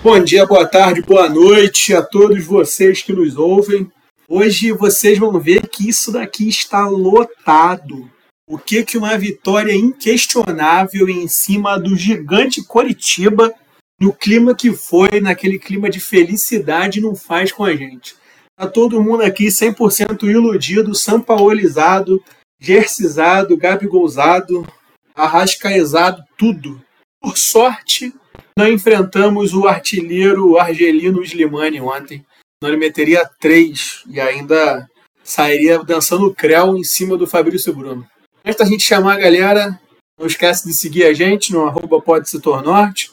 Bom dia, boa tarde, boa noite a todos vocês que nos ouvem. Hoje vocês vão ver que isso daqui está lotado. O que que uma vitória inquestionável em cima do gigante Coritiba, no clima que foi, naquele clima de felicidade, não faz com a gente. Tá todo mundo aqui 100% iludido, sampaolizado, gersizado, gabigolzado, arrascaezado, tudo. Por sorte, nós enfrentamos o artilheiro argelino Slimani ontem. Nós meteria três e ainda sairia dançando creu em cima do Fabrício Bruno. Antes da gente chamar a galera, não esquece de seguir a gente no arroba pode se norte,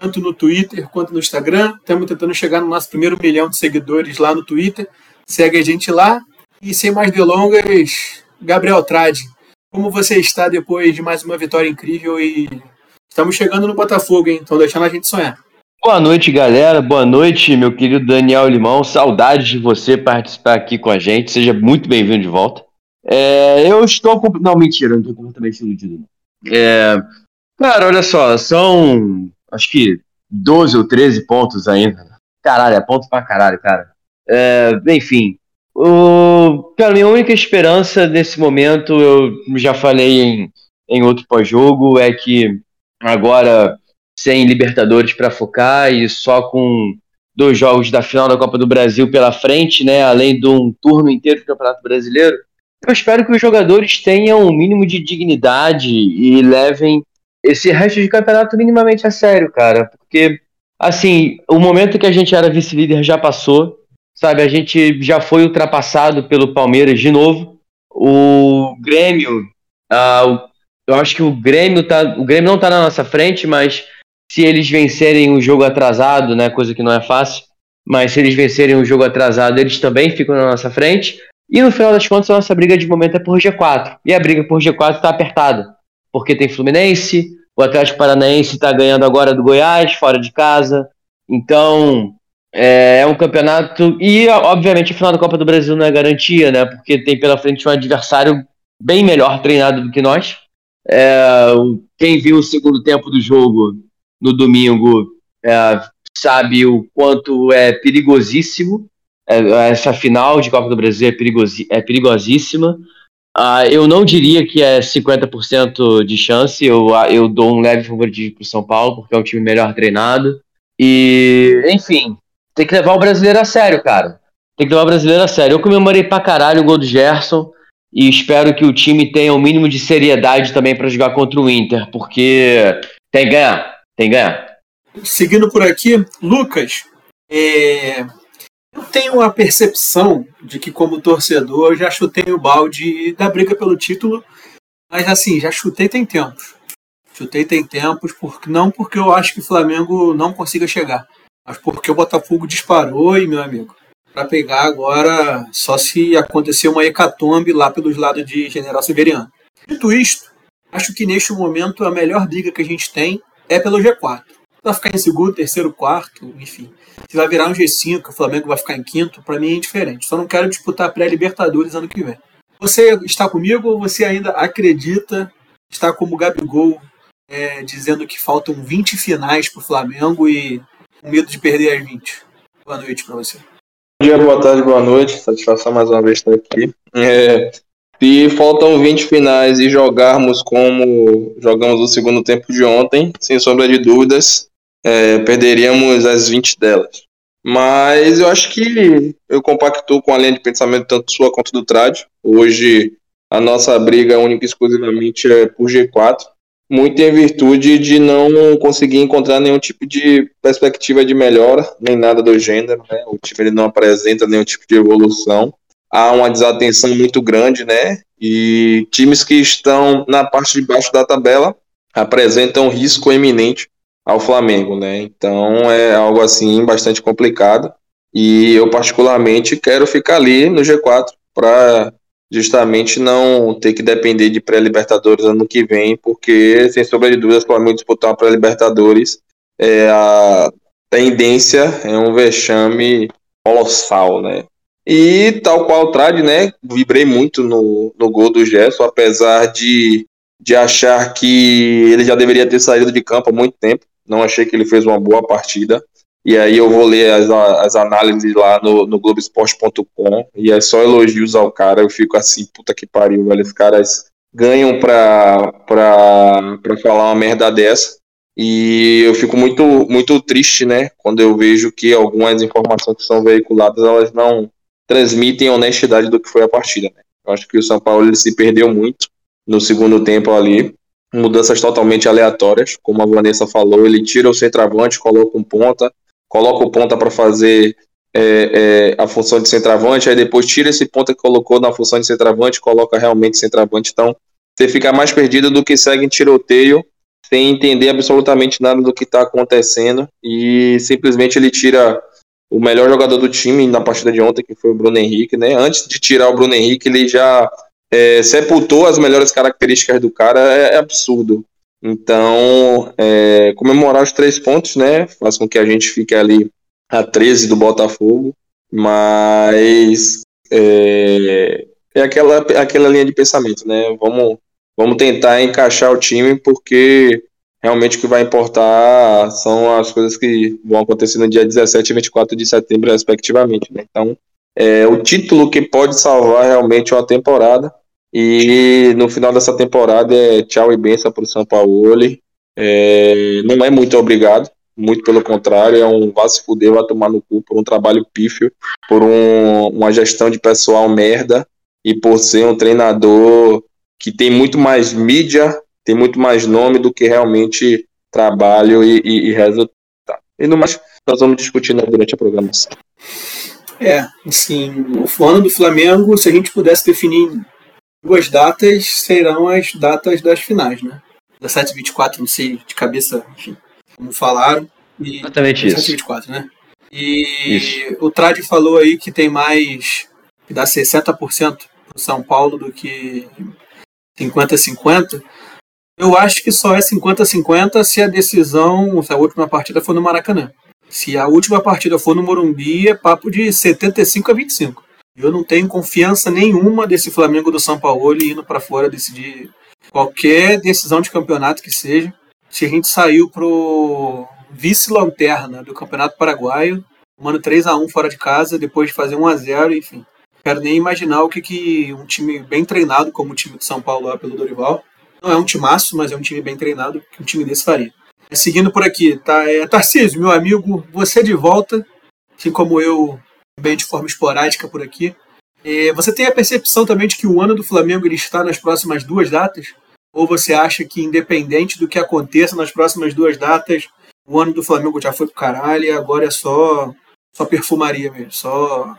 tanto no Twitter quanto no Instagram. Estamos tentando chegar no nosso primeiro milhão de seguidores lá no Twitter. Segue a gente lá. E sem mais delongas, Gabriel Trade, como você está depois de mais uma vitória incrível e Estamos chegando no Botafogo, hein? Estão deixando a gente sonhar. Boa noite, galera. Boa noite, meu querido Daniel Limão. Saudades de você participar aqui com a gente. Seja muito bem-vindo de volta. É, eu estou com. Não, mentira, não estou completamente iludido. É, cara, olha só, são acho que 12 ou 13 pontos ainda. Caralho, é ponto pra caralho, cara. É, enfim, o, cara, minha única esperança nesse momento, eu já falei em, em outro pós-jogo, é que agora sem Libertadores para focar e só com dois jogos da final da Copa do Brasil pela frente, né, além de um turno inteiro do Campeonato Brasileiro. Eu espero que os jogadores tenham um mínimo de dignidade e levem esse resto de campeonato minimamente a sério, cara, porque assim, o momento que a gente era vice-líder já passou, sabe? A gente já foi ultrapassado pelo Palmeiras de novo. O Grêmio, ah, eu acho que o Grêmio tá. O Grêmio não tá na nossa frente, mas se eles vencerem o jogo atrasado, né? Coisa que não é fácil. Mas se eles vencerem o jogo atrasado, eles também ficam na nossa frente. E no final das contas, a nossa briga de momento é por G4. E a briga por G4 está apertada. Porque tem Fluminense, o Atlético Paranaense está ganhando agora do Goiás, fora de casa. Então, é, é, um campeonato. E, obviamente, o final da Copa do Brasil não é garantia, né? Porque tem pela frente um adversário bem melhor treinado do que nós. É, quem viu o segundo tempo do jogo no domingo é, sabe o quanto é perigosíssimo. É, essa final de Copa do Brasil é, perigosi é perigosíssima. Uh, eu não diria que é 50% de chance, eu, eu dou um leve favoritismo para o São Paulo, porque é um time melhor treinado. E, enfim, tem que levar o brasileiro a sério, cara. Tem que levar o brasileiro a sério. Eu comemorei pra caralho o gol do Gerson e espero que o time tenha o um mínimo de seriedade também para jogar contra o Inter, porque tem que ganhar, tem que ganhar. Seguindo por aqui, Lucas, é... eu tenho a percepção de que como torcedor eu já chutei o balde da briga pelo título, mas assim, já chutei tem tempos. Chutei tem tempos, porque, não porque eu acho que o Flamengo não consiga chegar, mas porque o Botafogo disparou e, meu amigo, para pegar agora só se acontecer uma hecatombe lá pelos lados de General Severiano. Dito isto, acho que neste momento a melhor briga que a gente tem é pelo G4. Vai ficar em segundo, terceiro, quarto, enfim. Se vai virar um G5, o Flamengo vai ficar em quinto, para mim é indiferente. Só não quero disputar pré-Libertadores ano que vem. Você está comigo ou você ainda acredita, está como Gabigol, é, dizendo que faltam 20 finais para o Flamengo e com medo de perder as 20? Boa noite para você. Dia, boa tarde, boa noite. Satisfação mais uma vez estar aqui. É, se faltam 20 finais e jogarmos como jogamos o segundo tempo de ontem, sem sombra de dúvidas, é, perderíamos as 20 delas. Mas eu acho que eu compacto com a linha de pensamento tanto sua quanto do Trad. Hoje a nossa briga única e exclusivamente é por G4 muito em virtude de não conseguir encontrar nenhum tipo de perspectiva de melhora, nem nada do gênero, né? O time ele não apresenta nenhum tipo de evolução. Há uma desatenção muito grande, né? E times que estão na parte de baixo da tabela apresentam risco eminente ao Flamengo, né? Então é algo assim bastante complicado. E eu, particularmente, quero ficar ali no G4 para justamente não ter que depender de pré-Libertadores ano que vem, porque, sem sombra de dúvidas, o Flamengo disputar uma pré-Libertadores, é, a tendência é um vexame colossal, né? E tal qual o Trad, né? Vibrei muito no, no gol do Gerson, apesar de, de achar que ele já deveria ter saído de campo há muito tempo. Não achei que ele fez uma boa partida. E aí eu vou ler as, as análises lá no, no Globoesporte.com e é só elogios ao cara. Eu fico assim, puta que pariu, velho. Os caras ganham pra, pra, pra falar uma merda dessa. E eu fico muito, muito triste, né? Quando eu vejo que algumas informações que são veiculadas, elas não transmitem a honestidade do que foi a partida, né? Eu acho que o São Paulo ele se perdeu muito no segundo tempo ali. Mudanças totalmente aleatórias, como a Vanessa falou, ele tira o centroavante, coloca um ponta, coloca o ponta para fazer é, é, a função de centroavante, aí depois tira esse ponta que colocou na função de centroavante, coloca realmente centroavante. Então, você fica mais perdido do que segue em tiroteio, sem entender absolutamente nada do que está acontecendo, e simplesmente ele tira o melhor jogador do time na partida de ontem, que foi o Bruno Henrique, né? Antes de tirar o Bruno Henrique, ele já é, sepultou as melhores características do cara, é, é absurdo. Então, é, comemorar os três pontos, né? Faz com que a gente fique ali a 13 do Botafogo, mas é, é aquela, aquela linha de pensamento, né? Vamos, vamos tentar encaixar o time, porque realmente o que vai importar são as coisas que vão acontecer no dia 17 e 24 de setembro, respectivamente. Né? Então, é o título que pode salvar realmente uma temporada. E no final dessa temporada é tchau e benção para o São Paulo. É, não é muito obrigado, muito pelo contrário, é um vá se fuder, vai tomar no cu por um trabalho pífio, por um, uma gestão de pessoal merda e por ser um treinador que tem muito mais mídia, tem muito mais nome do que realmente trabalho e, e, e resultado. E no mais, nós vamos discutir né, durante a programação. É, assim, o ano do Flamengo, se a gente pudesse definir duas datas serão as datas das finais, né? 17 e 24, não sei de cabeça, enfim, como falaram. E, Exatamente 17 isso. 24, né? E isso. o Trad falou aí que tem mais, que dá 60% pro São Paulo do que 50-50. Eu acho que só é 50-50 se a decisão, se a última partida for no Maracanã. Se a última partida for no Morumbi, é papo de 75 a 25. Eu não tenho confiança nenhuma desse Flamengo do São Paulo indo para fora decidir qualquer decisão de campeonato que seja. Se a gente saiu pro vice-lanterna do Campeonato Paraguaio, tomando 3 a 1 fora de casa, depois de fazer 1 a 0 enfim. Quero nem imaginar o que, que um time bem treinado, como o time de São Paulo lá pelo Dorival, não é um timaço, mas é um time bem treinado, que um time desse faria. Seguindo por aqui, tá? É, Tarcísio, meu amigo, você de volta, assim como eu bem de forma esporádica por aqui. É, você tem a percepção também de que o ano do Flamengo ele está nas próximas duas datas? Ou você acha que, independente do que aconteça nas próximas duas datas, o ano do Flamengo já foi pro caralho e agora é só, só perfumaria mesmo, só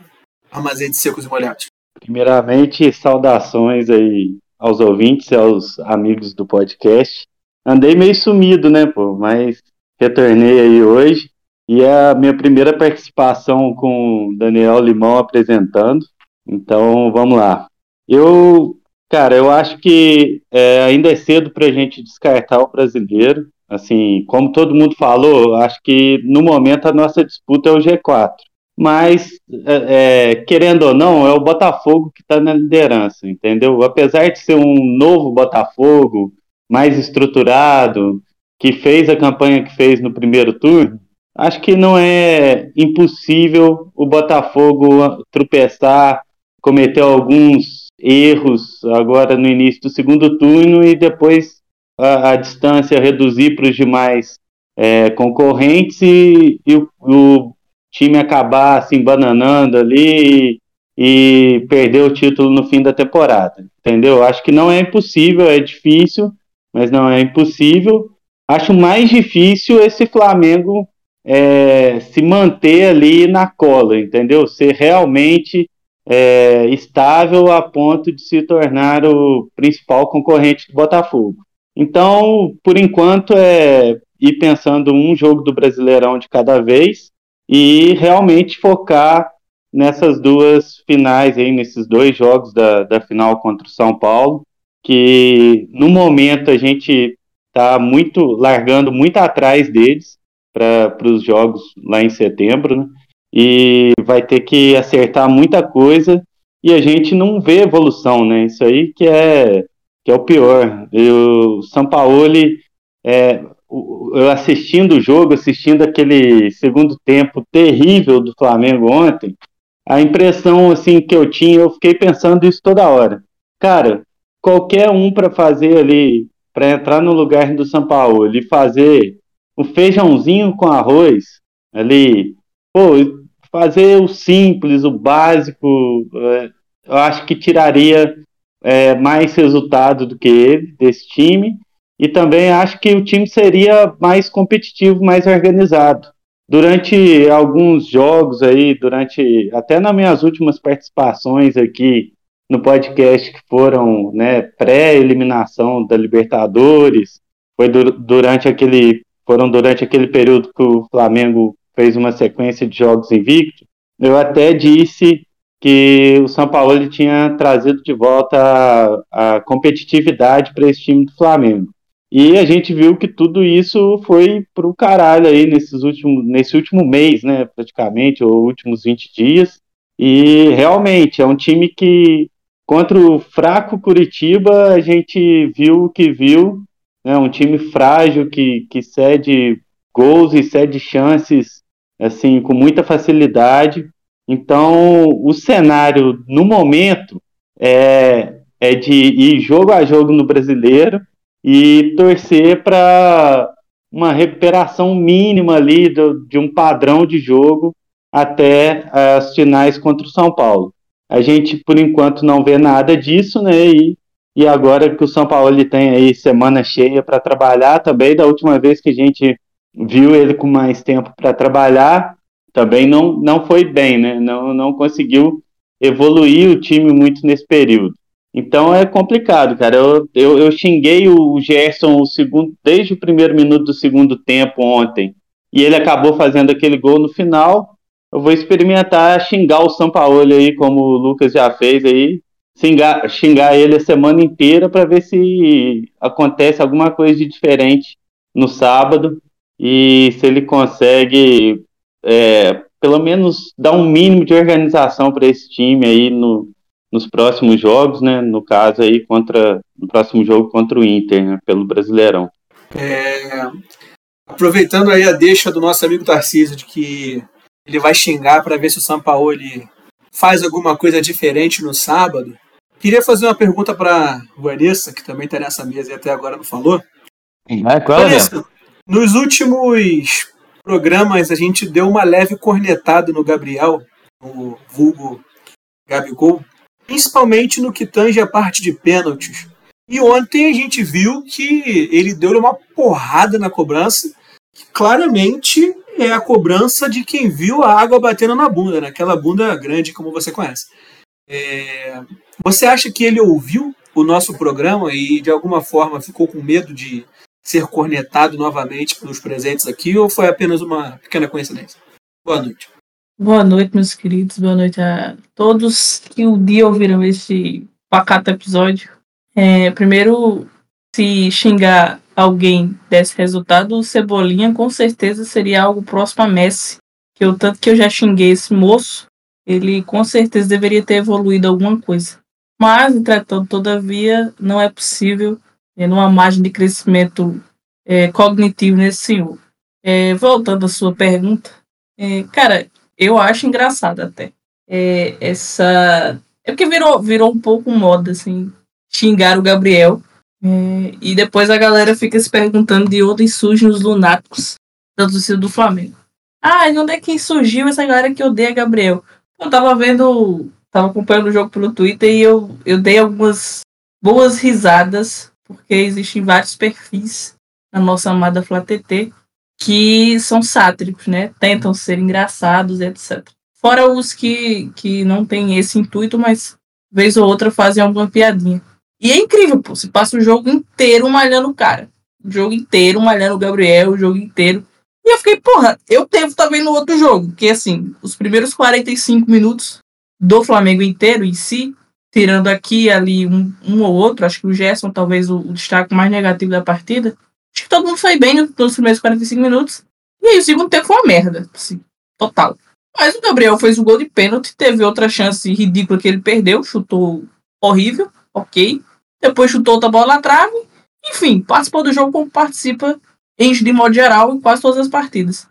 armazém de secos e molhados? Primeiramente, saudações aí aos ouvintes e aos amigos do podcast. Andei meio sumido, né, pô, mas retornei aí hoje. E é a minha primeira participação com Daniel Limão apresentando. Então, vamos lá. Eu, cara, eu acho que é, ainda é cedo para a gente descartar o brasileiro. Assim, como todo mundo falou, acho que no momento a nossa disputa é o G4. Mas, é, é, querendo ou não, é o Botafogo que está na liderança, entendeu? Apesar de ser um novo Botafogo, mais estruturado, que fez a campanha que fez no primeiro turno, acho que não é impossível o Botafogo tropeçar, cometer alguns erros agora no início do segundo turno e depois a, a distância reduzir para os demais é, concorrentes e, e o, o, time acabar se embananando ali e, e perder o título no fim da temporada, entendeu? Acho que não é impossível, é difícil, mas não é impossível. Acho mais difícil esse Flamengo é, se manter ali na cola, entendeu? Ser realmente é, estável a ponto de se tornar o principal concorrente do Botafogo. Então, por enquanto, é ir pensando um jogo do Brasileirão de cada vez. e realmente focar nessas duas finais aí, nesses dois jogos da, da final contra o São Paulo, que no momento a gente está muito largando muito atrás deles para os jogos lá em setembro, né? E vai ter que acertar muita coisa e a gente não vê evolução, né? Isso aí que é que é o pior. E o São Paulo, é, eu assistindo o jogo, assistindo aquele segundo tempo terrível do Flamengo ontem, a impressão assim que eu tinha, eu fiquei pensando isso toda hora. Cara, qualquer um para fazer ali, para entrar no lugar do São Paulo e fazer um feijãozinho com arroz ali, pô, fazer o simples, o básico, é, eu acho que tiraria é, mais resultado do que ele, desse time, e também acho que o time seria mais competitivo, mais organizado. Durante alguns jogos aí, durante até nas minhas últimas participações aqui no podcast que foram né, pré-eliminação da Libertadores, foi durante aquele foram durante aquele período que o Flamengo fez uma sequência de jogos invicto. Eu até disse que o São Paulo tinha trazido de volta a, a competitividade para esse time do Flamengo. E a gente viu que tudo isso foi para o caralho aí nesses últimos, nesse último mês, né, praticamente, ou últimos 20 dias. E realmente é um time que, contra o fraco Curitiba, a gente viu o que viu. Né, um time frágil que, que cede gols e cede chances assim com muita facilidade. Então, o cenário no momento é, é de ir jogo a jogo no brasileiro e torcer para uma recuperação mínima ali do, de um padrão de jogo até as finais contra o São Paulo. A gente, por enquanto, não vê nada disso, né? E, e agora que o São Paulo ele tem aí semana cheia para trabalhar também, da última vez que a gente viu ele com mais tempo para trabalhar, também não, não foi bem, né? Não, não conseguiu evoluir o time muito nesse período. Então é complicado, cara. Eu, eu, eu xinguei o Gerson o segundo, desde o primeiro minuto do segundo tempo ontem. E ele acabou fazendo aquele gol no final. Eu vou experimentar xingar o Sampaoli aí, como o Lucas já fez aí. Xingar, xingar ele a semana inteira para ver se acontece alguma coisa de diferente no sábado e se ele consegue é, pelo menos dar um mínimo de organização para esse time aí no, nos próximos jogos, né? No caso aí contra no próximo jogo contra o Inter, né, pelo Brasileirão. É, aproveitando aí a deixa do nosso amigo Tarcísio de que ele vai xingar para ver se o Sampaoli faz alguma coisa diferente no sábado. Queria fazer uma pergunta para Vanessa, que também está nessa mesa e até agora não falou. É, qual Vanessa, nos últimos programas a gente deu uma leve cornetada no Gabriel, o vulgo Gabigol, principalmente no que tange a parte de pênaltis. E ontem a gente viu que ele deu uma porrada na cobrança, que claramente é a cobrança de quem viu a água batendo na bunda, naquela bunda grande como você conhece. É... Você acha que ele ouviu o nosso programa e de alguma forma ficou com medo de ser cornetado novamente pelos presentes aqui ou foi apenas uma pequena coincidência? Boa noite. Boa noite, meus queridos. Boa noite a todos que um dia ouviram este pacato episódio. É, primeiro, se xingar alguém desse resultado, o Cebolinha com certeza seria algo próximo a Messi. Que eu, tanto que eu já xinguei esse moço, ele com certeza deveria ter evoluído alguma coisa. Mas, entretanto, todavia, não é possível é, numa margem de crescimento é, cognitivo nesse senhor. É, voltando à sua pergunta, cara, eu acho engraçado até. Essa. É porque virou, virou um pouco moda, assim, xingar o Gabriel. E depois a galera fica se perguntando de onde surgem os lunáticos da torcida do Flamengo. Ah, e onde é que surgiu essa galera que odeia Gabriel? Eu tava vendo, tava acompanhando o jogo pelo Twitter e eu, eu dei algumas boas risadas porque existem vários perfis na nossa amada FlaTT que são sátíricos, né? Tentam ser engraçados, etc. Fora os que, que não têm esse intuito, mas vez ou outra fazem alguma piadinha. E é incrível, pô. Você passa o jogo inteiro malhando o cara. O jogo inteiro malhando o Gabriel, o jogo inteiro. E eu fiquei, porra, eu devo estar vendo outro jogo. Que assim, os primeiros 45 minutos do Flamengo inteiro em si, tirando aqui ali um, um ou outro, acho que o Gerson talvez o, o, destaque mais negativo da partida. Acho que todo mundo foi bem nos primeiros 45 minutos. E aí o segundo tempo foi uma merda, assim, total. Mas o Gabriel fez o gol de pênalti, teve outra chance ridícula que ele perdeu, chutou horrível, ok. Depois chutou outra bola na trave. Enfim, participou do jogo como participa em, de modo geral em quase todas as partidas.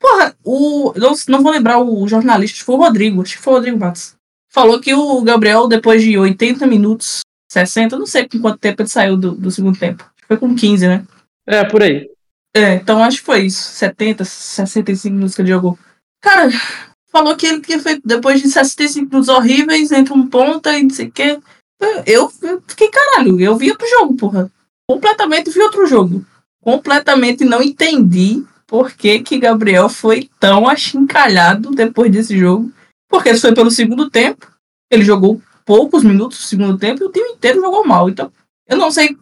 Porra, o, não, não vou lembrar o jornalista, foi o Rodrigo, acho que foi o Rodrigo Matos. Falou que o Gabriel, depois de 80 minutos, 60, não sei com quanto tempo ele saiu do, do segundo tempo. Foi com 15, né? É, por aí. É, então acho que foi isso. 70, 65 minutos que ele jogou. Cara, falou que ele tinha feito depois de 65 minutos horríveis, entre um ponta e não sei o quê. Eu, eu fiquei caralho, eu vi outro jogo, porra. Completamente vi outro jogo. Completamente não entendi por que, que Gabriel foi tão achincalhado depois desse jogo. Porque isso foi pelo segundo tempo. Ele jogou poucos minutos no segundo tempo e o time inteiro jogou mal. Então, eu não sei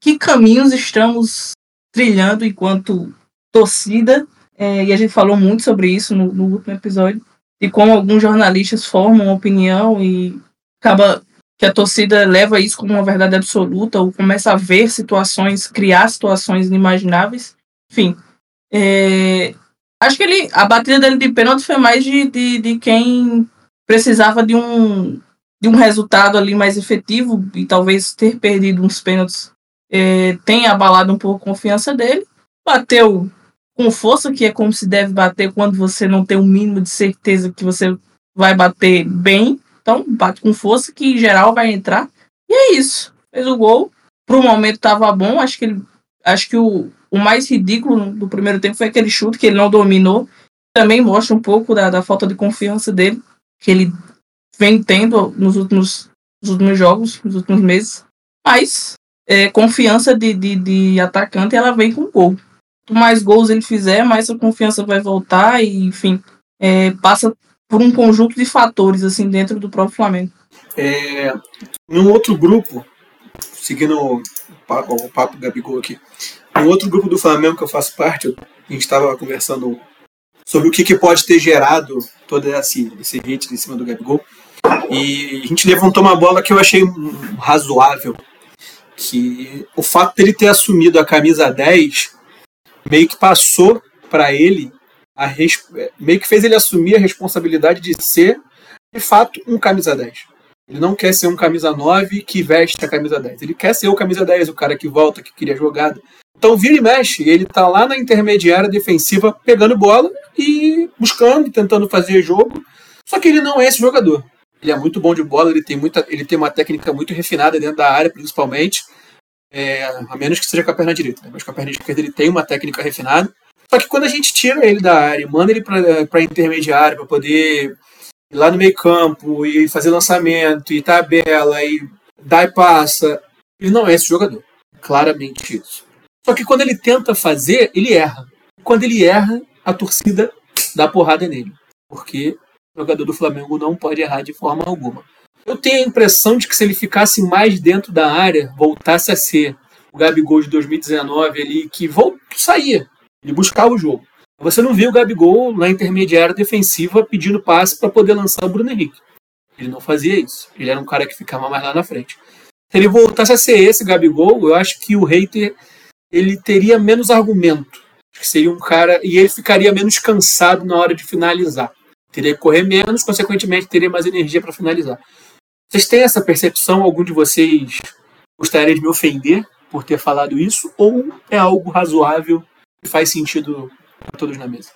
que caminhos estamos trilhando enquanto torcida é, e a gente falou muito sobre isso no, no último episódio, de como alguns jornalistas formam opinião e acaba que a torcida leva isso como uma verdade absoluta ou começa a ver situações, criar situações inimagináveis. Enfim, é, acho que ele, a batida dele de pênalti foi mais de, de, de quem precisava de um, de um resultado ali mais efetivo e talvez ter perdido uns pênaltis é, tenha abalado um pouco a confiança dele. Bateu com força, que é como se deve bater quando você não tem o um mínimo de certeza que você vai bater bem. Então, bate com força, que em geral vai entrar. E é isso. Fez o gol. Pro momento tava bom. Acho que ele. Acho que o, o mais ridículo do primeiro tempo foi aquele chute que ele não dominou. Também mostra um pouco da, da falta de confiança dele, que ele vem tendo nos últimos, nos últimos jogos, nos últimos meses. Mas é, confiança de, de, de atacante ela vem com gol quanto mais gols ele fizer, mais a confiança vai voltar e, enfim, é, passa por um conjunto de fatores assim dentro do próprio Flamengo. É, num outro grupo, seguindo o papo, o papo Gabigol aqui, no outro grupo do Flamengo que eu faço parte, a gente estava conversando sobre o que, que, pode ter gerado todo esse, esse hit em cima do Gabigol. E a gente levantou uma bola que eu achei razoável, que o fato dele ter assumido a camisa 10 meio que passou para ele a meio que fez ele assumir a responsabilidade de ser de fato um camisa 10. Ele não quer ser um camisa 9 que veste a camisa 10. Ele quer ser o camisa 10, o cara que volta, que cria jogada. Então vira e mexe, ele tá lá na intermediária defensiva pegando bola e buscando, tentando fazer jogo. Só que ele não é esse jogador. Ele é muito bom de bola, ele tem, muita, ele tem uma técnica muito refinada dentro da área, principalmente. É, a menos que seja com a perna direita. Né? Mas com a perna esquerda ele tem uma técnica refinada. Só que quando a gente tira ele da área, manda ele para intermediário para poder ir lá no meio campo e fazer lançamento e tabela e dá e passa, ele não é esse jogador. Claramente isso. Só que quando ele tenta fazer, ele erra. Quando ele erra, a torcida dá porrada nele. Porque o jogador do Flamengo não pode errar de forma alguma. Eu tenho a impressão de que se ele ficasse mais dentro da área, voltasse a ser o Gabigol de 2019 ali, que voltou, saía, ele buscava o jogo. Você não viu o Gabigol na intermediária defensiva pedindo passe para poder lançar o Bruno Henrique. Ele não fazia isso. Ele era um cara que ficava mais lá na frente. Se ele voltasse a ser esse Gabigol, eu acho que o hater ele teria menos argumento. Que seria um cara e ele ficaria menos cansado na hora de finalizar. Teria que correr menos, consequentemente teria mais energia para finalizar. Vocês têm essa percepção? Algum de vocês gostaria de me ofender por ter falado isso? Ou é algo razoável e faz sentido para todos na mesa?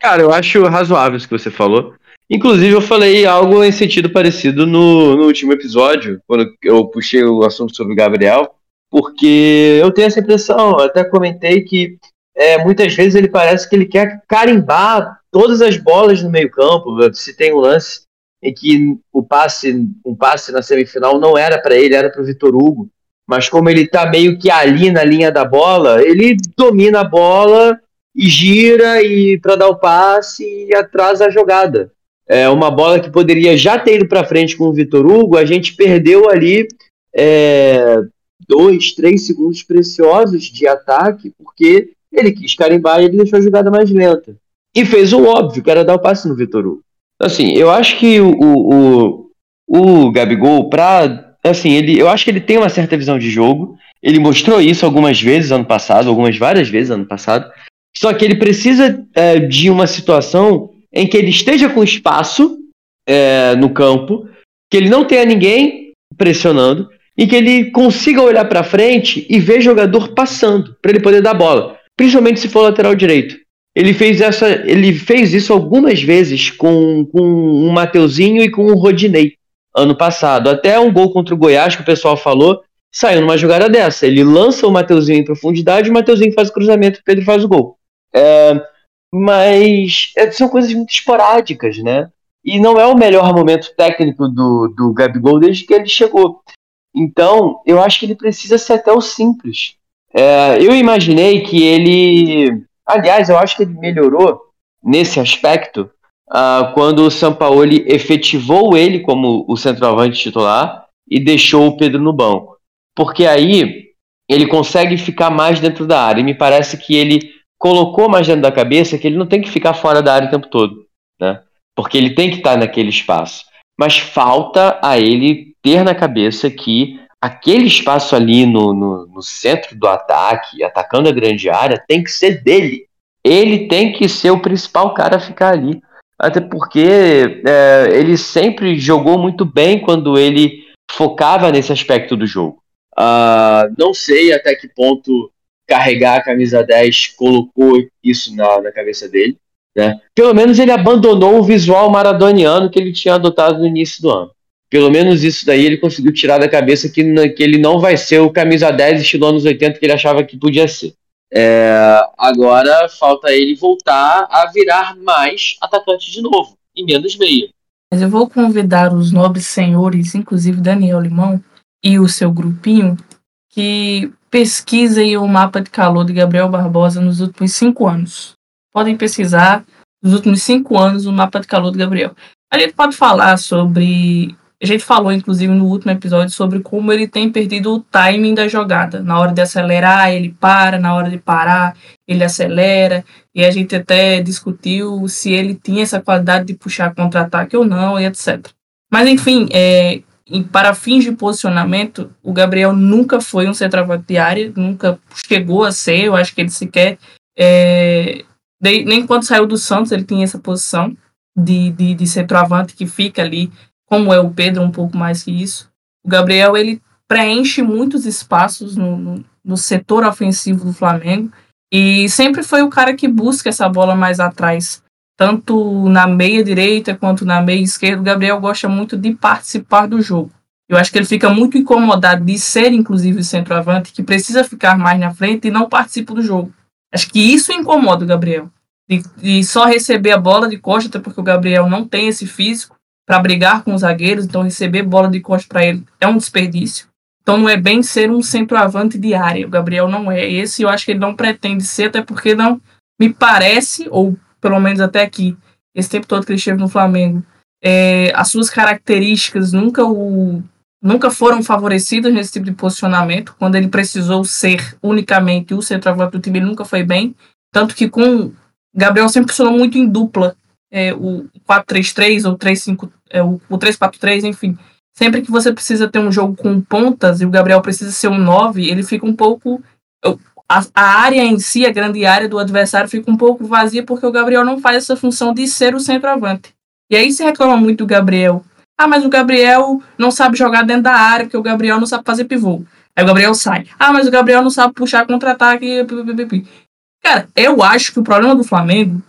Cara, eu acho razoável isso que você falou. Inclusive, eu falei algo em sentido parecido no, no último episódio, quando eu puxei o assunto sobre o Gabriel, porque eu tenho essa impressão, até comentei que é, muitas vezes ele parece que ele quer carimbar todas as bolas no meio-campo. Se tem um lance em que o passe, um passe na semifinal não era para ele, era para o Vitor Hugo. Mas como ele está meio que ali na linha da bola, ele domina a bola e gira e para dar o passe e atrasa a jogada. É uma bola que poderia já ter ido para frente com o Vitor Hugo, a gente perdeu ali é, dois, três segundos preciosos de ataque, porque Ele quis carimbar e ele deixou a jogada mais lenta. E fez o óbvio, que era dar o passe no Vitor Hugo. Assim, eu acho que o, o, o Gabigol, pra. Assim, ele, eu acho que ele tem uma certa visão de jogo. Ele mostrou isso algumas vezes ano passado, algumas várias vezes ano passado. Só que ele precisa é, de uma situação em que ele esteja com espaço é, no campo, que ele não tenha ninguém pressionando e que ele consiga olhar para frente e ver jogador passando para ele poder dar bola, principalmente se for lateral direito. Ele fez, essa, ele fez isso algumas vezes com, com um Mateuzinho e com o Rodinei ano passado. Até um gol contra o Goiás que o pessoal falou saiu numa jogada dessa. Ele lança o Mateuzinho em profundidade, o Mateuzinho faz o cruzamento, o Pedro faz o gol. É, mas é, são coisas muito esporádicas, né? E não é o melhor momento técnico do, do Gabigol desde que ele chegou. Então, eu acho que ele precisa ser até o simples. É, eu imaginei que ele. Aliás, eu acho que ele melhorou nesse aspecto uh, quando o Sampaoli efetivou ele como o centroavante titular e deixou o Pedro no banco porque aí ele consegue ficar mais dentro da área. E me parece que ele colocou mais dentro da cabeça que ele não tem que ficar fora da área o tempo todo, né? Porque ele tem que estar naquele espaço. Mas falta a ele ter na cabeça que aquele espaço ali no, no, no centro do ataque, atacando a grande área, tem que ser dele. Ele tem que ser o principal cara a ficar ali. Até porque é, ele sempre jogou muito bem quando ele focava nesse aspecto do jogo. Uh, não sei até que ponto carregar a camisa 10 colocou isso na, na cabeça dele. Né? Pelo menos ele abandonou o visual maradoniano que ele tinha adotado no início do ano. Pelo menos isso daí ele conseguiu tirar da cabeça que, que ele não vai ser o camisa 10 estilo anos 80 que ele achava que podia ser. É, agora falta ele voltar a virar mais atacante de novo, e menos meia. Mas eu vou convidar os nobres senhores, inclusive Daniel Limão, e o seu grupinho que pesquisem o mapa de calor de Gabriel Barbosa nos últimos cinco anos. Podem pesquisar nos últimos cinco anos o mapa de calor de Gabriel. A gente pode falar sobre. A gente falou, inclusive, no último episódio sobre como ele tem perdido o timing da jogada. Na hora de acelerar, ele para, na hora de parar, ele acelera. E a gente até discutiu se ele tinha essa qualidade de puxar contra-ataque ou não, e etc. Mas, enfim, é, para fins de posicionamento, o Gabriel nunca foi um centroavante de área, nunca chegou a ser. Eu acho que ele sequer. É, nem quando saiu do Santos ele tinha essa posição de, de, de centroavante que fica ali, como é o Pedro, um pouco mais que isso. O Gabriel ele preenche muitos espaços no, no, setor ofensivo do Flamengo e sempre foi o cara que busca essa bola mais atrás tanto na meia direita quanto na meia esquerda, o Gabriel gosta muito de participar do jogo. Eu acho que ele fica muito incomodado de ser, inclusive, centroavante, que precisa ficar mais na frente e não participa do jogo. Acho que isso incomoda o Gabriel. De, de só receber a bola de costa, até porque o Gabriel não tem esse físico para brigar com os zagueiros, então receber bola de costa para ele é um desperdício. Então não é bem ser um centroavante de área. O Gabriel não é esse, eu acho que ele não pretende ser, até porque não me parece, ou pelo menos até aqui, esse tempo todo que ele esteve no Flamengo, é, as suas características nunca o nunca foram favorecidas nesse tipo de posicionamento. Quando ele precisou ser unicamente o centroavante do time, ele nunca foi bem. Tanto que com Gabriel sempre funcionou muito em dupla. É, o 4-3-3 ou 3-5, é, o, o 3-4-3, enfim. Sempre que você precisa ter um jogo com pontas e o Gabriel precisa ser um 9, ele fica um pouco a, a, área em si, a grande área do adversário, fica um pouco vazia porque o Gabriel não faz essa função de ser o centroavante. E aí se reclama muito do Gabriel. Ah, mas o Gabriel não sabe jogar dentro da área porque o Gabriel não sabe fazer pivô. Aí o Gabriel sai. Ah, mas o Gabriel não sabe puxar contra-ataque. Cara, eu acho que o problema do Flamengo,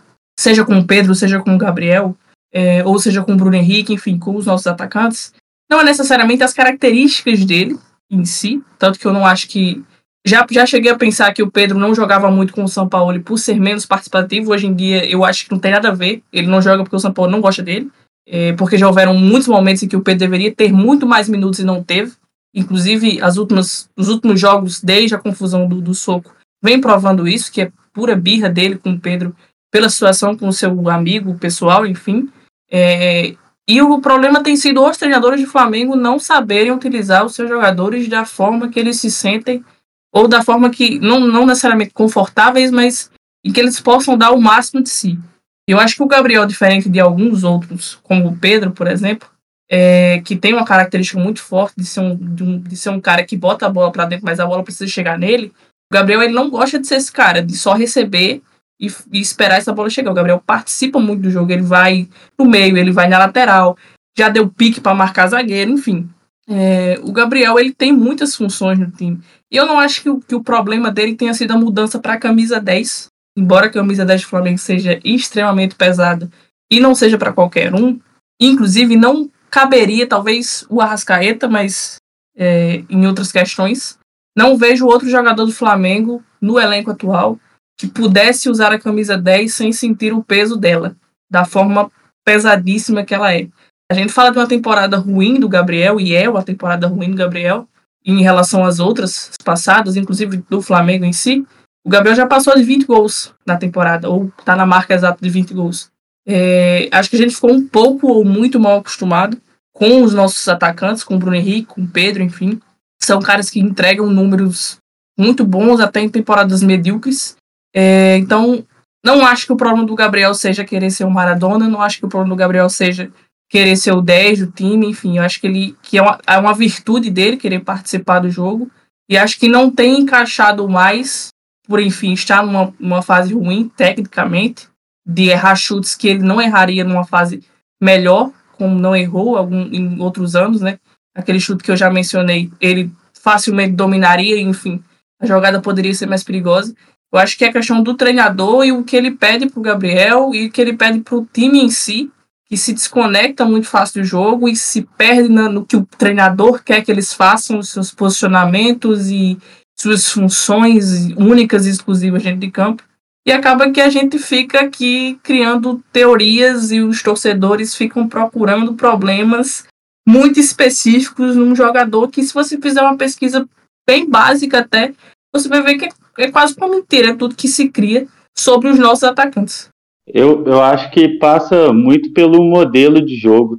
seja com o Pedro, seja com o Gabriel, é, ou seja com o Bruno Henrique, enfim, com os nossos atacantes, não é necessariamente as características dele em si, tanto que eu não acho que já, já cheguei a pensar que o Pedro não jogava muito com o São Paulo por ser menos participativo. Hoje em dia, eu acho que não tem nada a ver. Ele não joga porque o São Paulo não gosta dele. É, porque já houveram muitos momentos em que o Pedro deveria ter muito mais minutos e não teve. Inclusive, as últimas, os últimos jogos, desde a confusão do, do soco, vem provando isso, que é pura birra dele com o Pedro, pela situação com o seu amigo pessoal, enfim. É, e o problema tem sido os treinadores de Flamengo não saberem utilizar os seus jogadores da forma que eles se sentem ou da forma que, não, não necessariamente confortáveis, mas em que eles possam dar o máximo de si. Eu acho que o Gabriel, diferente de alguns outros, como o Pedro, por exemplo, é, que tem uma característica muito forte de ser um, de, um, de ser um cara que bota a bola para dentro, mas a bola precisa chegar nele. O Gabriel ele não gosta de ser esse cara, de só receber e, e, esperar essa bola chegar. O Gabriel participa muito do jogo, ele vai no meio, ele vai na lateral, já deu pique para marcar zagueiro, enfim. É, o Gabriel ele tem muitas funções no time. E eu não acho que o, que o problema dele tenha sido a mudança para a camisa 10. Embora a camisa 10 do Flamengo seja extremamente pesada e não seja para qualquer um, inclusive não caberia talvez o Arrascaeta, mas é, em outras questões. Não vejo outro jogador do Flamengo no elenco atual que pudesse usar a camisa 10 sem sentir o peso dela, da forma pesadíssima que ela é. A gente fala de uma temporada ruim do Gabriel, e é uma temporada ruim do Gabriel, em relação às outras passadas, inclusive do Flamengo em si. O Gabriel já passou de 20 gols na temporada, ou está na marca exata de 20 gols. É, acho que a gente ficou um pouco ou muito mal acostumado com os nossos atacantes, com o Bruno Henrique, com o Pedro, enfim. São caras que entregam números muito bons até em temporadas medíocres. É, então, não acho que o problema do Gabriel seja querer ser o Maradona, não acho que o problema do Gabriel seja querer ser o 10 do time, enfim, eu acho que ele que é uma, é uma virtude dele querer participar do jogo. E acho que não tem encaixado mais, por enfim, estar numa, numa fase ruim, tecnicamente, de errar chutes que ele não erraria numa fase melhor, como não errou algum, em outros anos, né? Aquele chute que eu já mencionei, ele facilmente dominaria, enfim, a jogada poderia ser mais perigosa. Eu acho que é questão do treinador e o que ele pede para o Gabriel e o que ele pede para o time em si, que se desconecta muito fácil do jogo e se perde no que o treinador quer que eles façam, os seus posicionamentos e suas funções únicas e exclusivas dentro de campo. E acaba que a gente fica aqui criando teorias e os torcedores ficam procurando problemas muito específicos num jogador que, se você fizer uma pesquisa bem básica até, você vai ver que é, quase uma mentira é tudo que se cria sobre os nossos atacantes. Eu, eu acho que passa muito pelo modelo de jogo.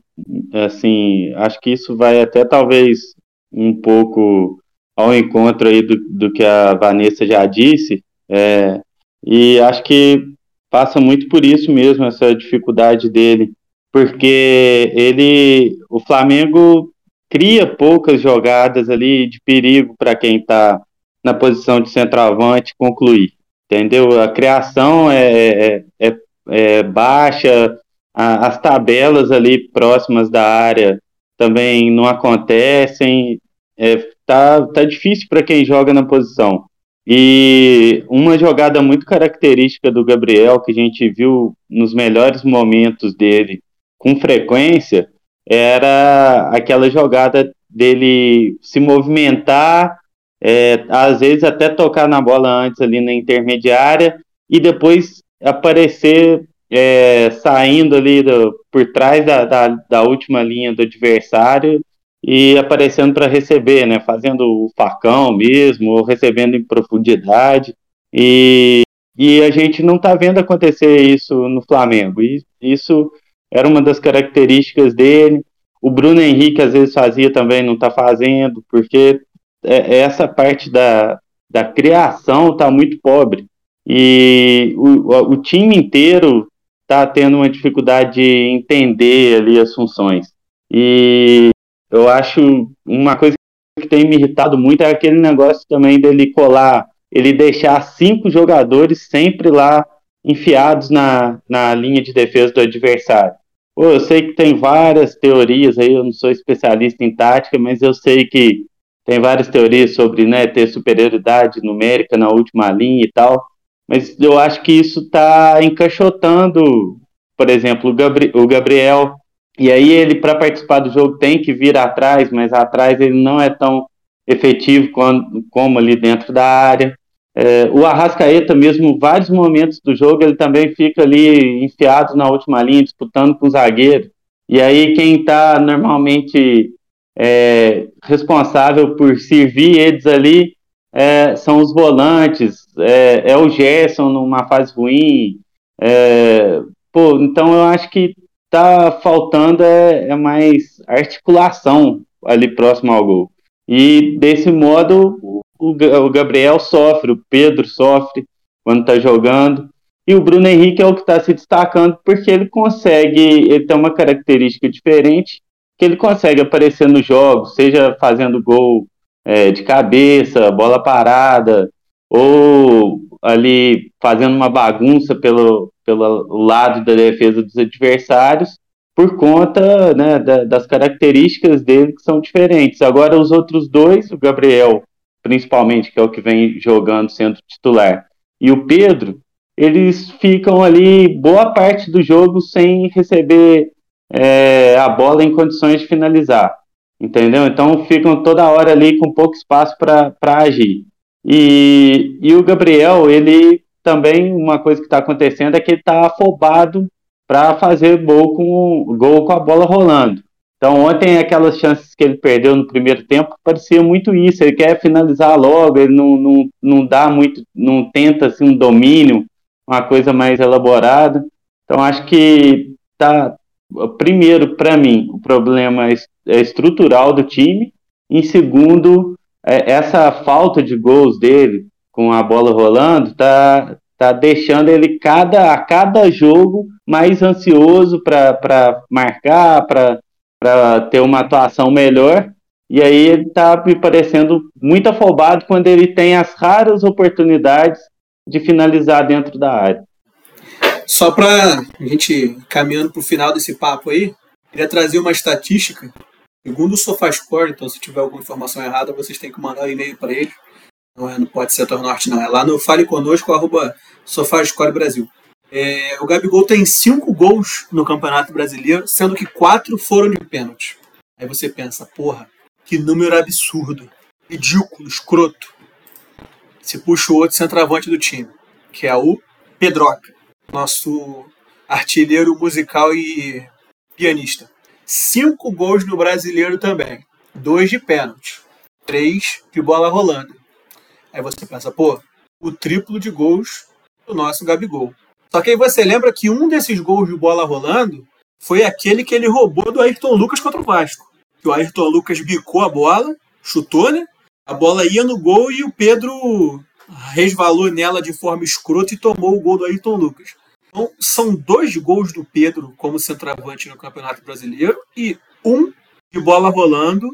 Assim, acho que isso vai até talvez um pouco ao encontro aí do, do que a Vanessa já disse. É, e acho que passa muito por isso mesmo, essa dificuldade dele, porque ele, o Flamengo cria poucas jogadas ali de perigo para quem está na posição de centroavante concluir, entendeu? A criação é, é, é, é baixa, a, as tabelas ali próximas da área também não acontecem, é, tá, tá difícil para quem joga na posição. E uma jogada muito característica do Gabriel, que a gente viu nos melhores momentos dele com frequência, era aquela jogada dele se movimentar, é, às vezes até tocar na bola antes ali na intermediária e depois aparecer é, saindo ali do, por trás da, da, da última linha do adversário e aparecendo para receber, né? Fazendo o facão mesmo, ou recebendo em profundidade. E, e a gente não está vendo acontecer isso no Flamengo. E isso era uma das características dele. O Bruno Henrique às vezes fazia também, não está fazendo, porque é, é essa parte da, da criação está muito pobre. E o, o time inteiro está tendo uma dificuldade de entender ali as funções. E eu acho uma coisa que tem me irritado muito é aquele negócio também dele colar, ele deixar cinco jogadores sempre lá enfiados na, na linha de defesa do adversário. Pô, eu sei que tem várias teorias aí, eu não sou especialista em tática, mas eu sei que tem várias teorias sobre né, ter superioridade numérica na última linha e tal, mas eu acho que isso está encaixotando, por exemplo, o, Gabri o Gabriel e aí ele, para participar do jogo, tem que vir atrás, mas atrás ele não é tão efetivo quando, como ali dentro da área. É, o Arrascaeta, mesmo vários momentos do jogo, ele também fica ali enfiado na última linha, disputando com o zagueiro. E aí quem está normalmente é, responsável por servir eles ali é, são os volantes, é, é, o Gerson numa fase ruim. É, pô, então eu acho que tá faltando é, é mais articulação ali próximo ao gol. E desse modo, o, o Gabriel sofre, o Pedro sofre quando está jogando. E o Bruno Henrique é o que está se destacando porque ele consegue, ele tem uma característica diferente, que ele consegue aparecer nos jogos, seja fazendo gol é, de cabeça, bola parada, ou ali fazendo uma bagunça pelo, pelo lado da defesa dos adversários, por conta né, da, das características dele que são diferentes. Agora, os outros dois, o Gabriel, principalmente, que é o que vem jogando sendo titular, e o Pedro, eles ficam ali boa parte do jogo sem receber é, a bola em condições de finalizar. Entendeu? Então ficam toda hora ali com pouco espaço para agir. E, e o Gabriel, ele também, uma coisa que está acontecendo é que ele está afobado para fazer gol com, gol com a bola rolando. Então, ontem, aquelas chances que ele perdeu no primeiro tempo, parecia muito isso. Ele quer finalizar logo, ele não, não, não dá muito, não tenta assim, um domínio, uma coisa mais elaborada. Então, acho que tá, primeiro, para mim, o problema é, é estrutural do time. Em segundo, é essa falta de gols dele com a bola rolando tá, tá deixando ele cada, a cada jogo mais ansioso para marcar, para ter uma atuação melhor. E aí ele tá me parecendo muito afobado quando ele tem as raras oportunidades de finalizar dentro da área. Só para a gente caminhando para o final desse papo aí, queria trazer uma estatística. Segundo o SofaScore, então se tiver alguma informação errada, vocês têm que mandar um e-mail para ele. Não, é, não pode ser Norte, não. É lá no Fale Conosco, arroba SofaScore Brasil. É, o Gabigol tem cinco gols no Campeonato Brasileiro, sendo que quatro foram de pênalti. Aí você pensa, porra, que número absurdo, ridículo, escroto se puxa o outro centroavante do time, que é o Pedroca, nosso artilheiro musical e pianista. Cinco gols no brasileiro também. Dois de pênalti. Três de bola rolando. Aí você pensa, pô, o triplo de gols do nosso Gabigol. Só que aí você lembra que um desses gols de bola rolando foi aquele que ele roubou do Ayrton Lucas contra o Vasco. Que o Ayrton Lucas bicou a bola, chutou, né? A bola ia no gol e o Pedro resvalou nela de forma escrota e tomou o gol do Ayrton Lucas. Então, são dois gols do Pedro como centroavante no Campeonato Brasileiro e um de bola rolando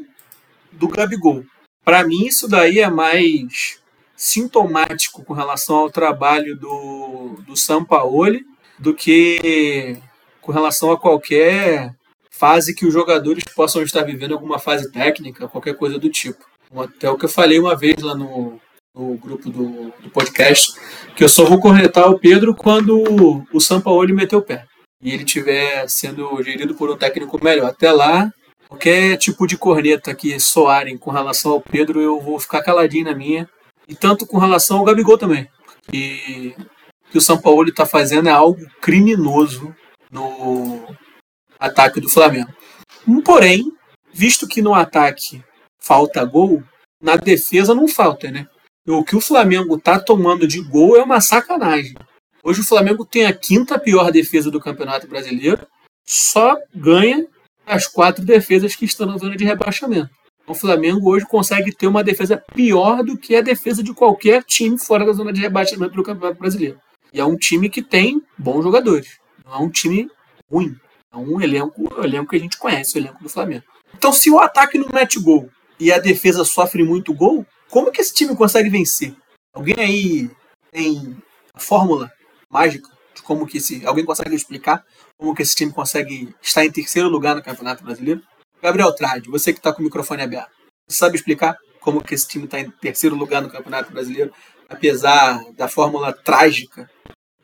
do Gabigol. Para mim, isso daí é mais sintomático com relação ao trabalho do, do Sampaoli do que com relação a qualquer fase que os jogadores possam estar vivendo, alguma fase técnica, qualquer coisa do tipo. Até o que eu falei uma vez lá no, no grupo do, do podcast, que eu só vou cornetar o Pedro quando o Sampaoli meter o pé. E ele estiver sendo gerido por um técnico melhor. Até lá, qualquer tipo de corneta que soarem com relação ao Pedro, eu vou ficar caladinho na minha. E tanto com relação ao Gabigol também. Que, que o Sampaoli está fazendo é algo criminoso no ataque do Flamengo. Porém, visto que no ataque falta gol, na defesa não falta, né? O que o Flamengo tá tomando de gol é uma sacanagem. Hoje o Flamengo tem a quinta pior defesa do Campeonato Brasileiro, só ganha as quatro defesas que estão na zona de rebaixamento. O Flamengo hoje consegue ter uma defesa pior do que a defesa de qualquer time fora da zona de rebaixamento do Campeonato Brasileiro. E é um time que tem bons jogadores. Não é um time ruim. É um elenco, um elenco que a gente conhece, o elenco do Flamengo. Então, se o ataque não mete gol e a defesa sofre muito gol, como que esse time consegue vencer? Alguém aí tem a fórmula mágica de como que esse. Alguém consegue explicar como que esse time consegue estar em terceiro lugar no Campeonato Brasileiro? Gabriel Trade, você que está com o microfone aberto, sabe explicar como que esse time está em terceiro lugar no Campeonato Brasileiro, apesar da fórmula trágica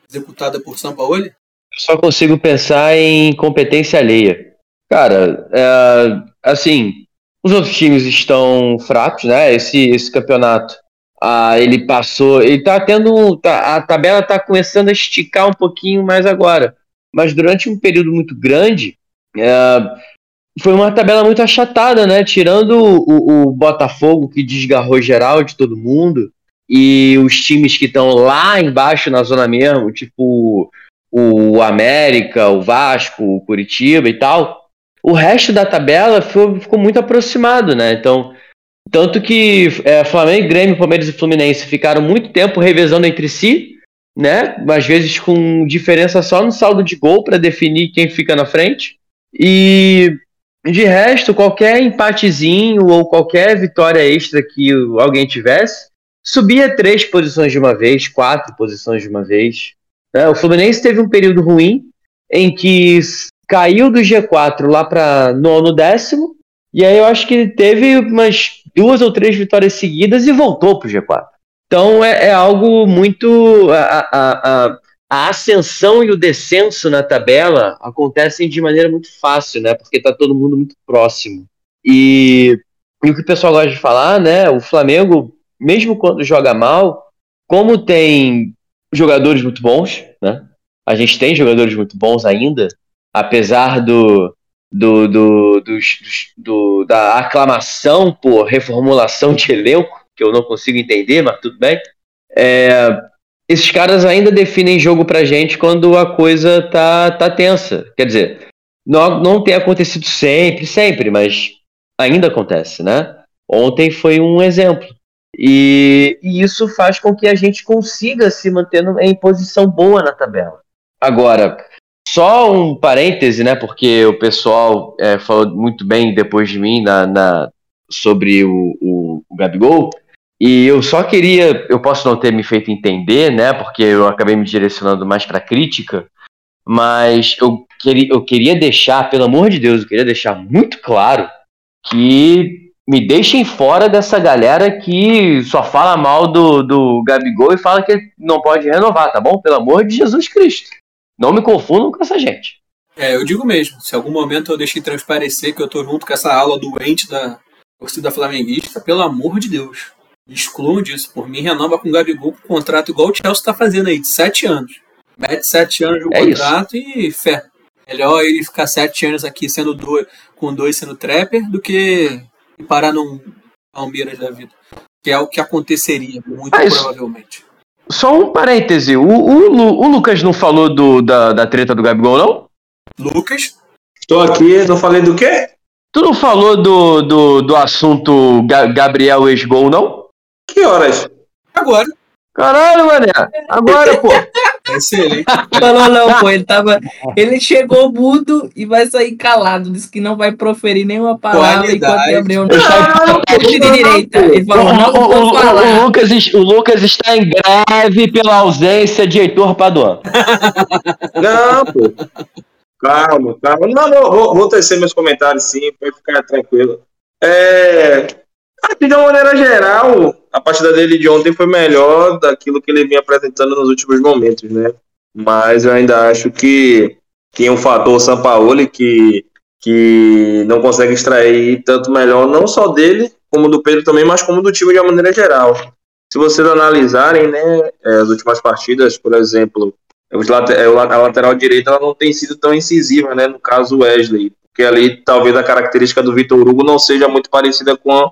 executada por São Paulo? Só consigo pensar em competência alheia. Cara, é, assim, os outros times estão fracos, né? Esse, esse campeonato, ah, ele passou, ele tá tendo, tá, a tabela tá começando a esticar um pouquinho mais agora, mas durante um período muito grande, é, foi uma tabela muito achatada, né? Tirando o, o, Botafogo que desgarrou geral de todo mundo e os times que estão lá embaixo na zona mesmo, tipo o América, o Vasco, o Curitiba e tal o resto da tabela ficou, ficou muito aproximado, né? Então, Tanto que é, Flamengo, Grêmio, Palmeiras e Fluminense ficaram muito tempo revezando entre si, né? Às vezes com diferença só no saldo de gol para definir quem fica na frente. E de resto, qualquer empatezinho ou qualquer vitória extra que alguém tivesse, subia três posições de uma vez, quatro posições de uma vez. Né? O Fluminense teve um período ruim em que caiu do G4 lá para nono décimo, e aí eu acho que teve umas duas ou três vitórias seguidas e voltou para o G4. Então é, é, algo muito. A, a, a, a, ascensão e o descenso na tabela acontecem de maneira muito fácil, né? Porque está todo mundo muito próximo. E, e o que o pessoal gosta de falar, né? O Flamengo, mesmo quando joga mal, como tem jogadores muito bons, né? A gente tem jogadores muito bons ainda, apesar do, do, do, do, da aclamação por reformulação de elenco, que eu não consigo entender, mas tudo bem. É, esses caras ainda definem jogo pra gente quando a coisa tá, tá tensa. Quer dizer, não, não tem acontecido sempre, sempre, mas ainda acontece, né? Ontem foi um exemplo. E, e isso faz com que a gente consiga se manter em posição boa na tabela. Agora, só um parêntese, né? Porque o pessoal é, falou muito bem depois de mim na, na sobre o, o, o, Gabigol. E eu só queria, eu posso não ter me feito entender, né? Porque eu acabei me direcionando mais para crítica, mas eu queria, eu queria deixar, pelo amor de Deus, eu queria deixar muito claro que me deixem fora dessa galera que só fala mal do, do Gabigol e fala que não pode renovar, tá bom? Pelo amor de Jesus Cristo. Não me confundam com essa gente. É, eu digo mesmo. Se algum momento eu deixei transparecer que eu tô junto com essa ala doente da torcida flamenguista, pelo amor de Deus. Excluam disso. Por mim, renova com o Gabigol com um contrato igual o Chelsea tá fazendo aí, de sete anos. Mete sete anos no é contrato isso. e fé. Melhor ele ficar sete anos aqui sendo dois, com dois sendo trapper do que parar num Palmeiras da vida. Que é o que aconteceria, muito ah, provavelmente. Só um parêntese, o, o, o Lucas não falou do, da, da treta do Gabigol, não? Lucas? Tô aqui, não falei do quê? Tu não falou do, do, do assunto Gabriel ex-gol, não? Que horas? Agora. Caralho, mané. Agora, pô. Excelente. Falou não, pô. Ele, tava, ele chegou mudo e vai sair calado. Disse que não vai proferir nenhuma palavra Qualidade. enquanto Gabriel não sai de direita. Ele falou, não, o, Lucas, o Lucas está em greve pela ausência de Heitor Paduan. Não, pô. Calma, calma. Não, não, vou, vou tecer meus comentários sim, pode ficar tranquilo. É, Aqui, de uma maneira geral, a partida dele de ontem foi melhor daquilo que ele vinha apresentando nos últimos momentos, né? Mas eu ainda acho que tem um fator Sampaoli que, que não consegue extrair tanto melhor, não só dele, como do Pedro também, mas como do time de uma maneira geral. Se vocês analisarem, né, é, as últimas partidas, por exemplo, é, a lateral direita ela não tem sido tão incisiva, né, no caso Wesley, porque ali talvez a característica do Vitor Hugo não seja muito parecida com a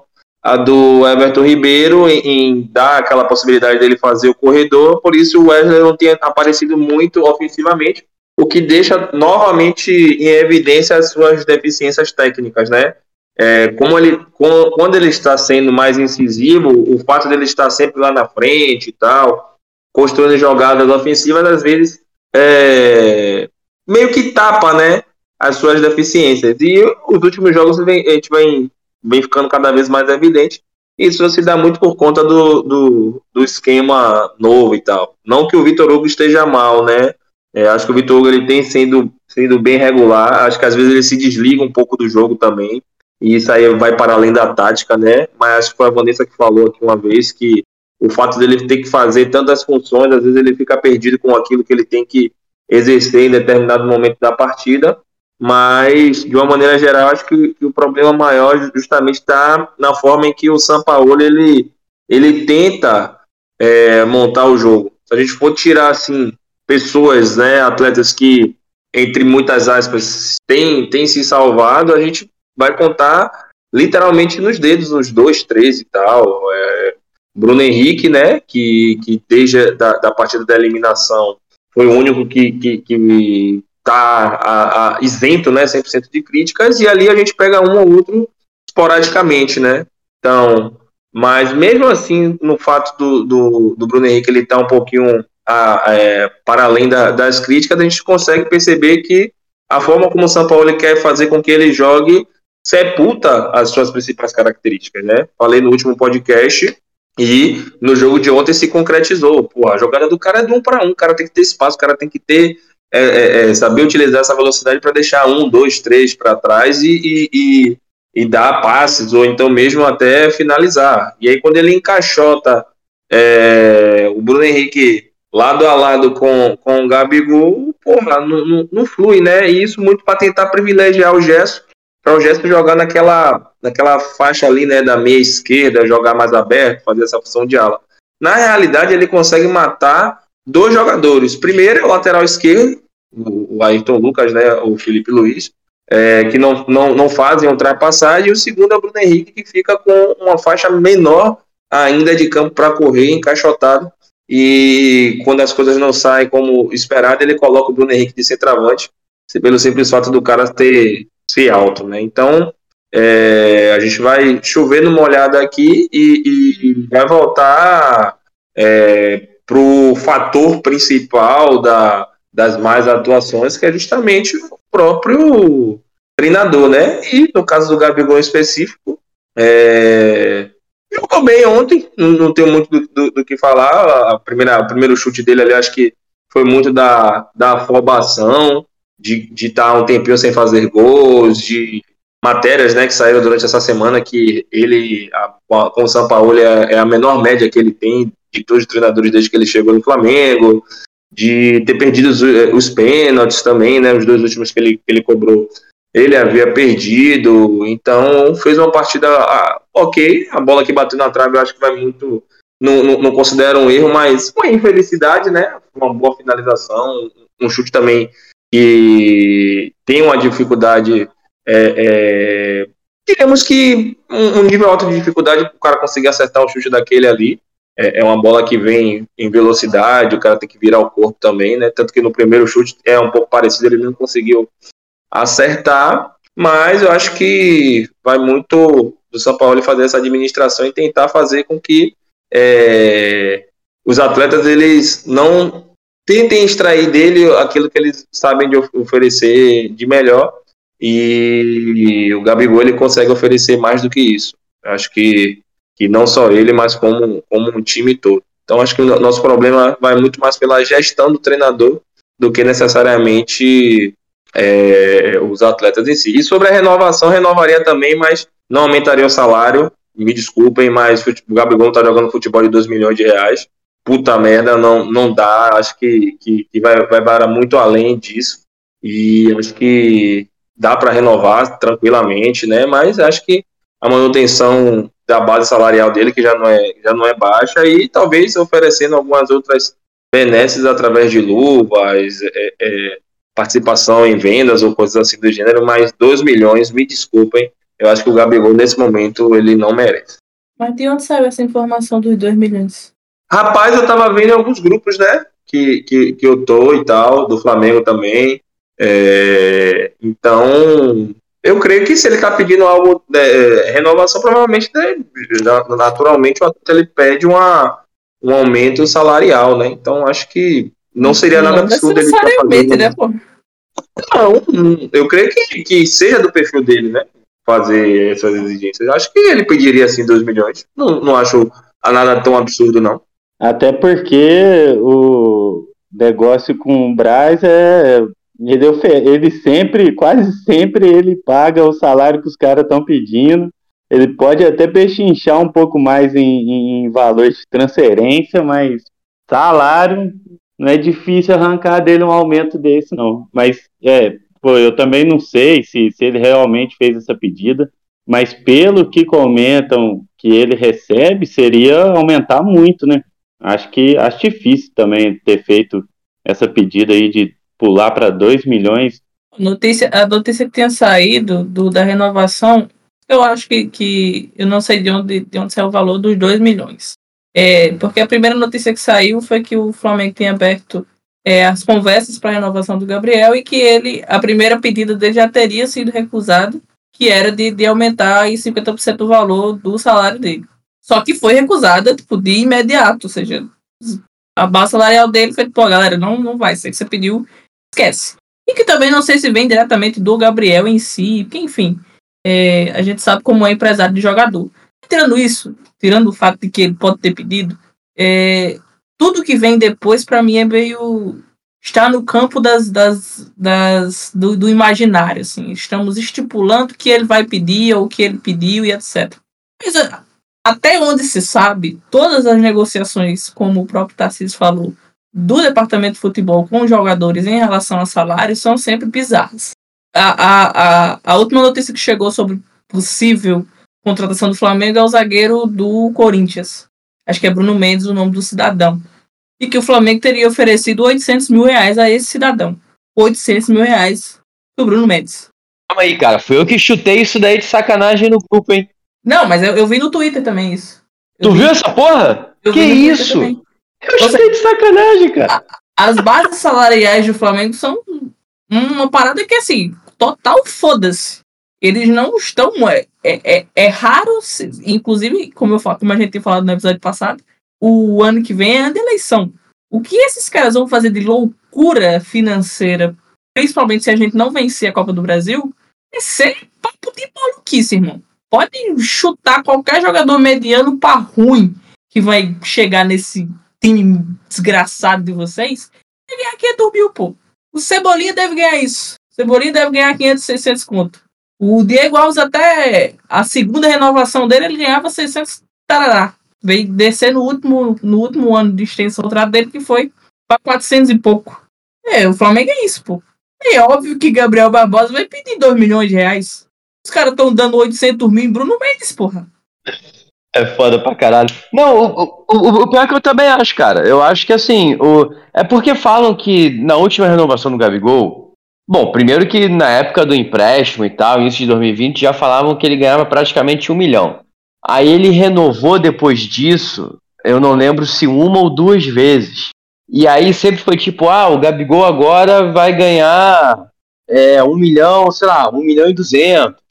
do Everton Ribeiro em, em, dar aquela possibilidade dele fazer o corredor, por isso o Wesley não tem aparecido muito ofensivamente, o que deixa novamente em evidência as suas deficiências técnicas, né? É, como ele, quando ele está sendo mais incisivo, o fato dele estar sempre lá na frente e tal, construindo jogadas ofensivas, às vezes é, meio que tapa, né, as suas deficiências. E os últimos jogos a gente vem vem ficando cada vez mais evidente. Isso se dá muito por conta do, do, do esquema novo e tal. Não que o Vitor Hugo esteja mal, né? É, acho que o Vitor Hugo ele tem sendo, sendo bem regular. Acho que às vezes ele se desliga um pouco do jogo também. E isso aí vai para além da tática, né? Mas acho que foi a Vanessa que falou aqui uma vez que o fato dele ter que fazer tantas funções, às vezes ele fica perdido com aquilo que ele tem que exercer em determinado momento da partida mas de uma maneira geral acho que, que o problema maior justamente está na forma em que o Sampaoli ele, ele tenta é, montar o jogo. Se a gente for tirar assim pessoas, né, atletas que entre muitas aspas têm, têm se salvado, a gente vai contar literalmente nos dedos, nos dois, três e tal. É, Bruno Henrique, né, que, que desde da, da partida da eliminação foi o único que, que, que tá a, isento, né, 100% de críticas, e ali a gente pega um ou outro esporadicamente, né. Então, mas mesmo assim, no fato do, do, do Bruno Henrique ele tá um pouquinho a, é, para além da, das críticas, a gente consegue perceber que a forma como o São Paulo quer fazer com que ele jogue sepulta as suas principais características, né? Falei no último podcast e no jogo de ontem se concretizou. Pô, a jogada do cara é de um para um, o cara tem que ter espaço, o cara tem que ter é, é, é saber utilizar essa velocidade para deixar um, dois, três para trás e, e, e, e, dar passes ou então mesmo até finalizar. E aí quando ele encaixota é, o Bruno Henrique lado a lado com, com o Gabigol, porra, não, não, não flui, né? E isso muito para tentar privilegiar o Gesso, para o Gesso jogar naquela, naquela faixa ali, né, da meia esquerda, jogar mais aberto, fazer essa função de ala. Na realidade, ele consegue matar dois jogadores. Primeiro é o lateral esquerdo, o Ayrton Lucas, né, o Felipe Luiz, é, que não, não, não fazem ultrapassagem, e o segundo é o Bruno Henrique, que fica com uma faixa menor ainda de campo para correr, encaixotado, e quando as coisas não saem como esperado, ele coloca o Bruno Henrique de centroavante, pelo simples fato do cara ter ser alto, né? Então é, a gente vai chover numa olhada aqui e, e vai voltar é, para o fator principal da, das mais atuações, que é justamente o próprio treinador, né? E no caso do Gabigol em específico, é, Jogou bem ontem, não, não tenho muito do, do, do, que falar. A primeira, o primeiro chute dele ali, acho que foi muito da, da afobação, de estar tá um tempinho sem fazer gols, de matérias né, que saíram durante essa semana que ele, a, com o São Paulo, é, é, a menor média que ele tem de todos os treinadores desde que ele chegou no Flamengo, de ter perdido os, os pênaltis também, né, os dois últimos que ele, que ele cobrou ele havia perdido, então fez uma partida ah, ok. A bola que bateu na trave eu acho que vai muito. Não, não, não considero um erro, mas uma infelicidade, né? Uma boa finalização, um chute também que tem uma dificuldade. É, é, digamos que um, um, nível alto de dificuldade para o cara conseguir acertar o chute daquele ali. É, é, uma bola que vem em velocidade, o cara tem que virar o corpo também, né? Tanto que no primeiro chute é um pouco parecido, ele não conseguiu acertar, mas eu acho que vai muito do São Paulo fazer essa administração e tentar fazer com que é, os atletas eles não tentem extrair dele aquilo que eles sabem de oferecer de melhor e o Gabigol ele consegue oferecer mais do que isso. Eu acho que, que não só ele, mas como, como um time todo. Então acho que o nosso problema vai muito mais pela gestão do treinador do que necessariamente é, os atletas em si. E sobre a renovação, renovaria também, mas não aumentaria o salário. Me desculpem, mas o Gabigol está jogando futebol de 2 milhões de reais. Puta merda, não, não dá. Acho que, que, que vai, vai para muito além disso. E acho que dá para renovar tranquilamente, né? Mas acho que a manutenção da base salarial dele, que já não é, já não é baixa, e talvez oferecendo algumas outras benesses através de luvas, é, é, participação em vendas ou coisas assim do gênero, mas 2 milhões, me desculpem, eu acho que o Gabigol nesse momento ele não merece. Mas de onde saiu essa informação dos 2 milhões? Rapaz, eu tava vendo em alguns grupos, né? Que, que, que eu tô e tal, do Flamengo também. É, então, eu creio que se ele tá pedindo algo, de, é, renovação, provavelmente, né, naturalmente, ele pede uma, um aumento salarial, né? Então, acho que não seria nada absurdo ele estar tá fazendo. Né, pô? Não, eu creio que, que seja do perfil dele, né? Fazer essas exigências. Acho que ele pediria assim 2 milhões. Não, não acho nada tão absurdo, não. Até porque o negócio com o Braz é. Ele, ele sempre, quase sempre, ele paga o salário que os caras estão pedindo. Ele pode até pechinchar um pouco mais em, em valor de transferência, mas salário não é difícil arrancar dele um aumento desse, não. Mas, é, pô, eu também não sei se, se ele realmente fez essa pedida, mas pelo que comentam que ele recebe, seria aumentar muito, né? Acho que acho difícil também ter feito essa pedida aí de pular para 2 milhões. Notícia, a notícia que tinha saído do, da renovação, eu acho que, que eu não sei de onde, de onde saiu o valor dos 2 milhões. É, porque a primeira notícia que saiu foi que o Flamengo tinha aberto é, as conversas para a renovação do Gabriel e que ele, a primeira pedida dele já teria sido recusado, que era de, de aumentar em 50% o valor do salário dele. Só que foi recusada, tipo, de imediato, ou seja, a base salarial dele foi, pô, galera, não, não vai, se você pediu, esquece. E que também não sei se vem diretamente do Gabriel em si, porque, enfim, é, a gente sabe como é empresário de jogador. Tirando isso, tirando o fato de que ele pode ter pedido, é, tudo que vem depois, para mim, é meio. está no campo das, das, das do, do, imaginário. Assim. Estamos estipulando que ele vai pedir ou que ele pediu e etc. Mas até onde se sabe, todas as negociações, como o próprio Tarcísio falou, do departamento de futebol com os jogadores em relação a salários são sempre bizarras. A, a, a, a última notícia que chegou sobre possível contratação do Flamengo é o zagueiro do Corinthians. Acho que é Bruno Mendes o nome do cidadão. E que o Flamengo teria oferecido 800 mil reais a esse cidadão. 800 mil reais do Bruno Mendes. Calma aí, cara. Foi eu que chutei isso daí de sacanagem no grupo, hein? Não, mas eu, eu vi no Twitter também isso. Eu tu vi. viu essa porra? Eu que isso? Eu chutei de sacanagem, cara. As bases salariais do Flamengo são uma parada que, assim, total foda-se. Eles não estão. É, é, é, é raro, inclusive, como eu falo, como a gente tinha falado no episódio passado, o ano que vem é ano de eleição. O que esses caras vão fazer de loucura financeira, principalmente se a gente não vencer a Copa do Brasil, é ser papo de maluquice, irmão podem chutar qualquer jogador mediano para ruim que vai chegar nesse time desgraçado de vocês e ganhar 500 mil, pô. O Cebolinha deve ganhar isso. O Cebolinha deve ganhar 500, 600 conto. O Diego Alves até a segunda renovação dele, ele ganhava 600 tarará. Veio descer no último, no último ano de extensão do contrato dele, que foi para 400 e pouco. É, o Flamengo é isso, pô. É óbvio que Gabriel Barbosa vai pedir 2 milhões de reais. Os caras estão dando 800 mil em Bruno Mendes, porra. É foda pra caralho. Não, o, o, o, pior é que eu também acho, cara. Eu acho que assim, o, é porque falam que na última renovação do Gabigol. Bom, primeiro que na época do empréstimo e tal, início de 2020, já falavam que ele ganhava praticamente um milhão. Aí ele renovou depois disso, eu não lembro se uma ou duas vezes. E aí sempre foi tipo, ah, o Gabigol agora vai ganhar é, um milhão, sei lá, um milhão e duzentos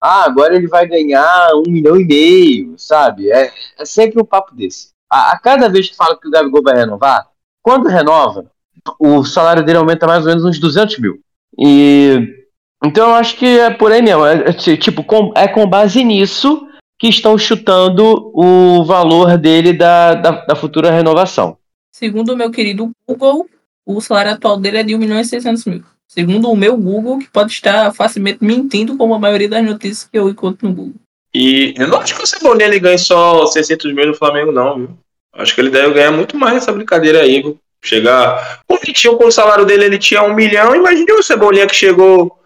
ah, agora ele vai ganhar um milhão e meio, sabe? É, é sempre um papo desse. A, a, cada vez que fala que o Gabigol vai renovar, quando renova, o salário dele aumenta mais ou menos uns 200 mil. E então eu acho que é por aí mesmo. É, é, tipo, com, é com base nisso que estão chutando o valor dele da, da, da futura renovação. Segundo o meu querido Google, o salário atual dele é de 1 milhão e 600 mil. Segundo o meu Google, que pode estar facilmente mentindo, como a maioria das notícias que eu encontro no Google. E eu não acho que o Cebolinha ele ganhe só 600 mil no Flamengo, não, viu? Acho que ele deve ganhar muito mais nessa brincadeira aí, viu? Chegar. O Vitinho, com o salário dele, ele tinha um milhão. Imagine o Cebolinha que chegou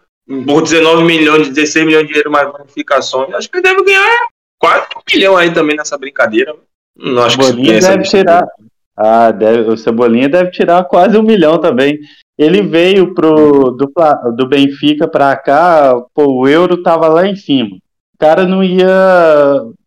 por 19 milhões, 16 milhões de dinheiro mais bonificações. Acho que ele deve ganhar quase um milhão aí também nessa brincadeira. Não acho Cebolinha que deve tirar. Ah, deve, o Cebolinha deve tirar quase um milhão também. Ele veio pro, do, do Benfica para cá, pô, o euro tava lá em cima. O cara não ia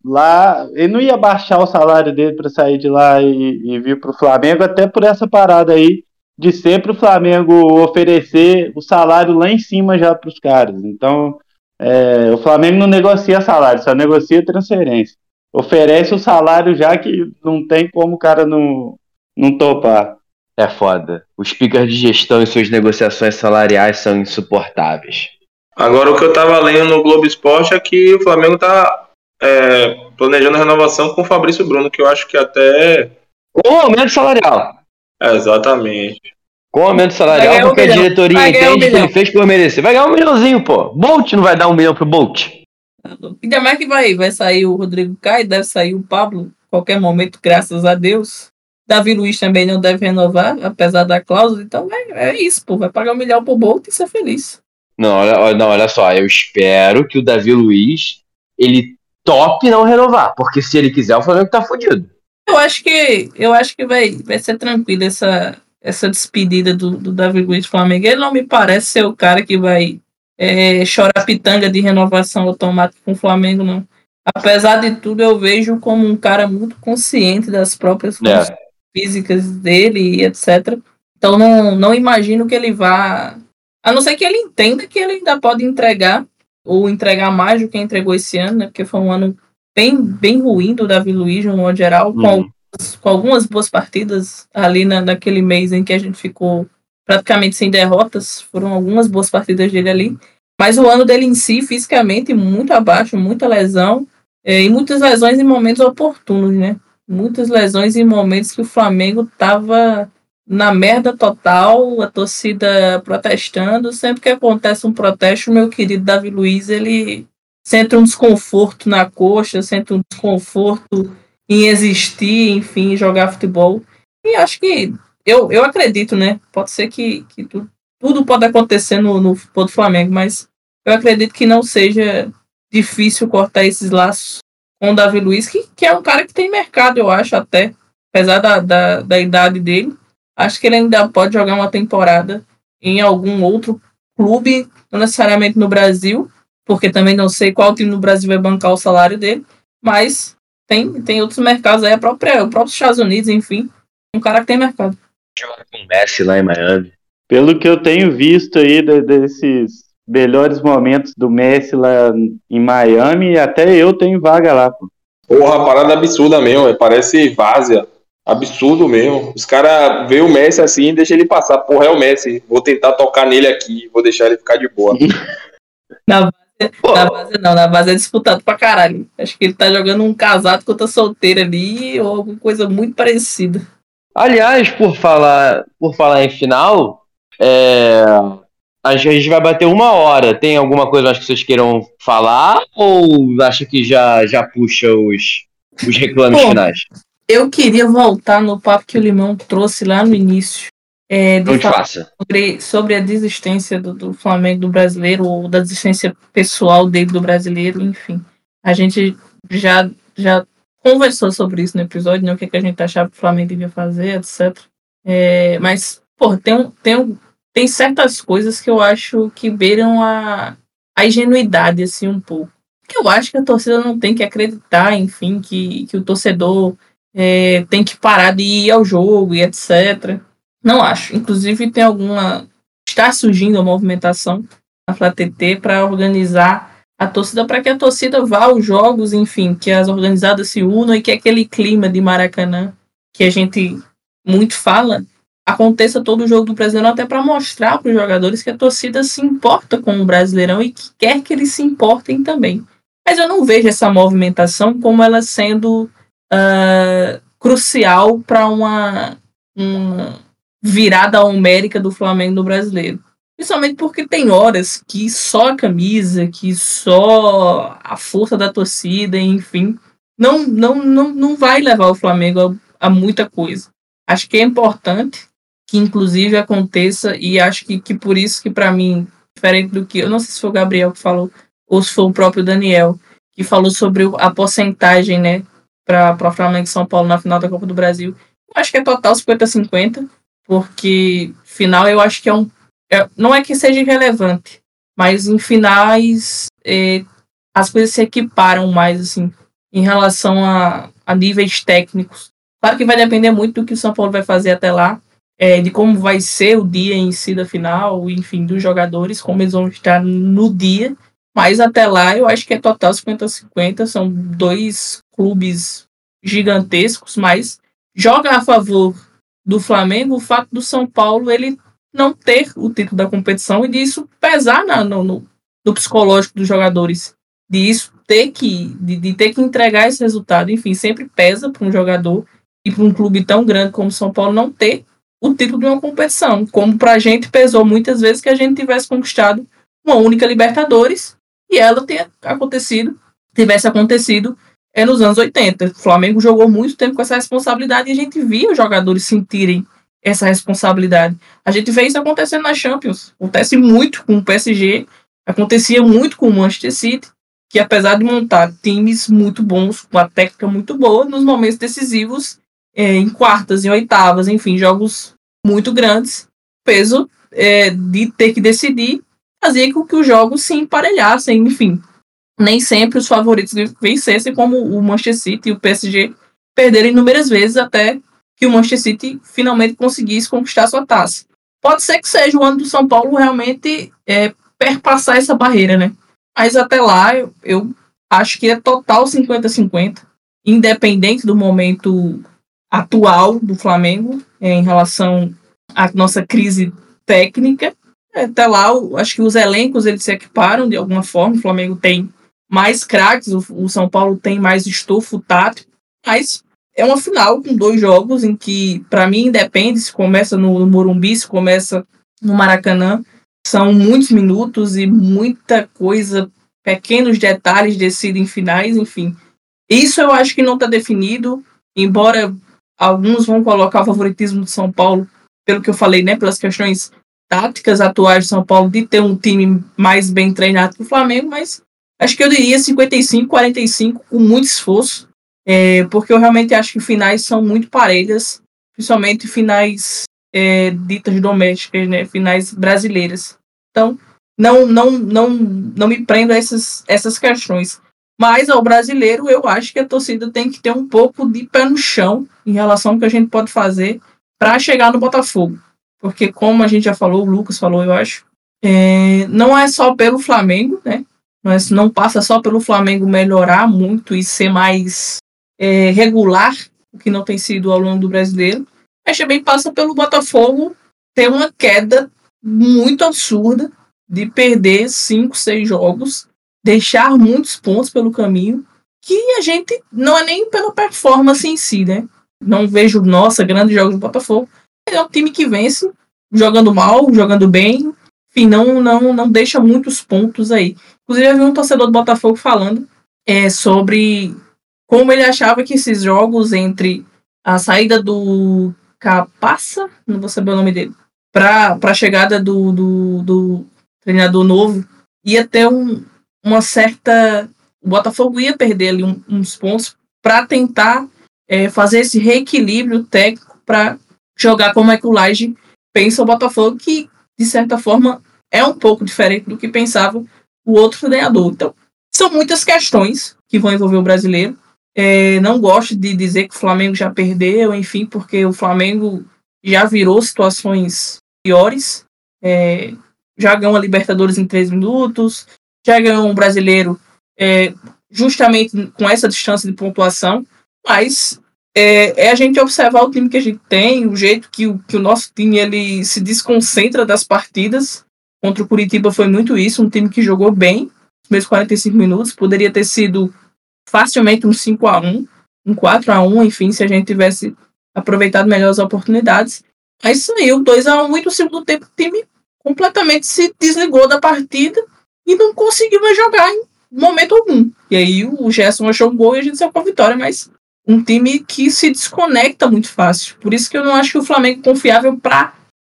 lá, ele não ia baixar o salário dele para sair de lá e, e vir pro Flamengo, até por essa parada aí de sempre o Flamengo oferecer o salário lá em cima já para os caras. Então, é, o Flamengo não negocia salário, só negocia transferência. Oferece o salário já que não tem como o cara não, não topar. É foda. Os speakers de gestão e suas negociações salariais são insuportáveis. Agora, o que eu tava lendo no Globo Esporte é que o Flamengo tá é, planejando a renovação com o Fabrício Bruno, que eu acho que até. Com aumento salarial. É, exatamente. Com aumento salarial, porque um a diretoria entende um que ele fez por merecer. Vai ganhar um milhãozinho, pô. Bolt não vai dar um milhão pro Bolt. Ainda mais que vai, vai sair o Rodrigo Caio, deve sair o Pablo qualquer momento, graças a Deus. Davi Luiz também não deve renovar, apesar da cláusula. Então é, é isso, pô. Vai pagar um milhão pro Bolt e ser feliz. Não olha, não, olha só. Eu espero que o Davi Luiz ele top não renovar. Porque se ele quiser, o Flamengo tá fudido. Eu acho que, eu acho que vai, vai ser tranquilo essa, essa despedida do, do Davi Luiz do Flamengo. Ele não me parece ser o cara que vai é, chorar pitanga de renovação automática com o Flamengo, não. Apesar de tudo, eu vejo como um cara muito consciente das próprias é físicas dele e etc. Então não, não imagino que ele vá. A não ser que ele entenda que ele ainda pode entregar ou entregar mais do que entregou esse ano, né? Porque foi um ano bem, bem ruim do Davi Luiz, no modo geral, com, Uhum. algumas, com algumas boas partidas ali na, naquele mês em que a gente ficou praticamente sem derrotas. Foram algumas boas partidas dele ali. Mas o ano dele em si, fisicamente, muito abaixo, muita lesão. eh, e muitas lesões em momentos oportunos, né? Muitas lesões em momentos que o Flamengo tava na merda total, a torcida protestando. Sempre que acontece um protesto, meu querido Davi Luiz, ele sente um desconforto na coxa, sente um desconforto em existir, enfim, jogar futebol. E acho que eu, eu acredito, né? Pode ser que, que tu- tudo pode acontecer no, no futebol do Flamengo, mas eu acredito que não seja difícil cortar esses laços com o Davi Luiz, que, que é um cara que tem mercado, eu acho, até. Apesar da, da, da idade dele, acho que ele ainda pode jogar uma temporada em algum outro clube, não necessariamente no Brasil, porque também não sei qual time no Brasil vai bancar o salário dele, mas tem, tem outros mercados aí, a própria, o próprio Estados Unidos, enfim. Um cara que tem mercado. Joga com o Messi lá em Miami. Pelo que eu tenho visto aí de- desses melhores momentos do Messi lá em Miami, até eu tenho vaga lá, pô. Porra, parada absurda mesmo, é, parece várzea. Absurdo mesmo. Os caras veem o Messi assim e deixam ele passar. Porra, é o Messi. Vou tentar tocar nele aqui, vou deixar ele ficar de boa. Na base não, na base é disputado pra caralho. Acho que ele tá jogando um casado contra solteiro ali, ou alguma coisa muito parecida. Aliás, por falar, por falar em final, é, a gente vai bater uma hora. Tem alguma coisa mais que vocês queiram falar? Ou acha que já, já puxa os, os reclames Bom, finais? Eu queria voltar no papo que o Limão trouxe lá no início. É, de Não te falar faça. sobre, sobre a desistência do, do Flamengo do brasileiro, ou da desistência pessoal dele do brasileiro, enfim. A gente já, já conversou sobre isso no episódio, né? O que, que a gente achava que o Flamengo devia fazer, etc. É, mas, pô, tem, um- tem, um- tem certas coisas que eu acho que beiram a, a ingenuidade, assim, um pouco. Que eu acho que a torcida não tem que acreditar, enfim, que, que o torcedor é, tem que parar de ir ao jogo e etc. Não acho. Inclusive, tem alguma. Está surgindo uma movimentação na FlaTT para organizar a torcida, para que a torcida vá aos jogos, enfim, que as organizadas se unam e que aquele clima de Maracanã que a gente muito fala aconteça todo o jogo do Brasileirão, até para mostrar para os jogadores que a torcida se importa com o Brasileirão e que quer que eles se importem também. Mas eu não vejo essa movimentação como ela sendo ah, crucial para uma, uma virada homérica do Flamengo no brasileiro. Principalmente porque tem horas que só a camisa, que só a força da torcida, enfim, não, não, não, não vai levar o Flamengo a, a muita coisa. Acho que é importante que, inclusive, aconteça, e acho que, que por isso que, para mim, diferente do que. Eu não sei se foi o Gabriel que falou, ou se foi o próprio Daniel, que falou sobre a porcentagem, né, para Flamengo e São Paulo na final da Copa do Brasil. Eu acho que é total 50-50, porque final eu acho que é um. é- não é que seja irrelevante, mas em finais é, as coisas se equiparam mais, assim, em relação a, a níveis técnicos. Claro que vai depender muito do que o São Paulo vai fazer até lá, é, de como vai ser o dia em si da final, enfim, dos jogadores, como eles vão estar no dia. Mas até lá eu acho que é total 50-50. São dois clubes gigantescos, mas joga a favor do Flamengo o fato do São Paulo ele não ter o título da competição e disso pesar na- no, no, no psicológico dos jogadores. De isso ter que, de, de ter que entregar esse resultado. Enfim, sempre pesa para um jogador e para um clube tão grande como São Paulo não ter o título de uma competição. Como para a gente pesou muitas vezes que a gente tivesse conquistado uma única Libertadores e ela tenha acontecido, tivesse acontecido é nos anos 80. O Flamengo jogou muito tempo com essa responsabilidade e a gente via os jogadores sentirem essa responsabilidade. A gente vê isso acontecendo na Champions. Acontece muito com o PSG, acontecia muito com o Manchester City, que apesar de montar times muito bons, com a técnica muito boa, nos momentos decisivos, é, em quartas e oitavas, enfim, jogos muito grandes, peso é, de ter que decidir fazia com que os jogos se emparelhassem, enfim. Nem sempre os favoritos vencessem, como o Manchester City e o PSG perderam inúmeras vezes até que o Manchester City finalmente conseguisse conquistar sua taça. Pode ser que seja o ano do São Paulo realmente é, perpassar essa barreira, né? Mas até lá, eu, eu acho que é total 50-50, independente do momento atual do Flamengo é, em relação à nossa crise técnica. Até lá, eu acho que os elencos eles se equiparam de alguma forma. O Flamengo tem mais craques, o, São Paulo tem mais estofo tático, mas é uma final com dois jogos em que, para mim, independe se começa no Morumbi, se começa no Maracanã. São muitos minutos e muita coisa, pequenos detalhes decidem finais, enfim. Isso eu acho que não está definido, embora alguns vão colocar o favoritismo do São Paulo, pelo que eu falei, né, pelas questões táticas atuais do São Paulo de ter um time mais bem treinado que o Flamengo, mas acho que eu diria 55, 45 com muito esforço. É, porque eu realmente acho que finais são muito parelhas, principalmente finais é, ditas domésticas, né, finais brasileiras. Então, não, não, não, não me prendo a essas, essas questões. Mas ao brasileiro, eu acho que a torcida tem que ter um pouco de pé no chão em relação ao que a gente pode fazer para chegar no Botafogo. Porque, como a gente já falou, o Lucas falou, eu acho, é, não é só pelo Flamengo, né? Mas não passa só pelo Flamengo melhorar muito e ser mais é, regular, o que não tem sido ao longo do brasileiro, mas também passa pelo Botafogo ter uma queda muito absurda de perder cinco, seis jogos, deixar muitos pontos pelo caminho, que a gente não é nem pela performance em si, né? Não vejo, nossa, grandes jogos do Botafogo. É um time que vence, jogando mal, jogando bem, enfim, não, não, não deixa muitos pontos aí. Inclusive, eu vi um torcedor do Botafogo falando é, sobre como ele achava que esses jogos entre a saída do Capaça, não vou saber o nome dele, para a chegada do, do, do, treinador novo, ia ter um, uma certa. O Botafogo ia perder ali uns pontos para tentar é, fazer esse reequilíbrio técnico para jogar como é que o Laje pensa o Botafogo, que de certa forma é um pouco diferente do que pensava o outro treinador. Então, são muitas questões que vão envolver o brasileiro. É, não gosto de dizer que o Flamengo já perdeu, enfim, porque o Flamengo já virou situações piores. É, já ganhou a Libertadores em três minutos, já ganhou um brasileiro é, justamente com essa distância de pontuação, mas é, é, a gente observar o time que a gente tem, o jeito que o, que o nosso time ele se desconcentra das partidas. Contra o Curitiba foi muito isso, um time que jogou bem, os meus 45 minutos, poderia ter sido facilmente um 5 a 1 um 4 a 1 enfim, se a gente tivesse aproveitado melhor as oportunidades. Aí saiu 2 a 1 e no segundo tempo o time completamente se desligou da partida e não conseguiu mais jogar em momento algum. E aí o Gerson achou um gol e a gente saiu com a vitória, mas um time que se desconecta muito fácil. Por isso que eu não acho que o Flamengo confiável para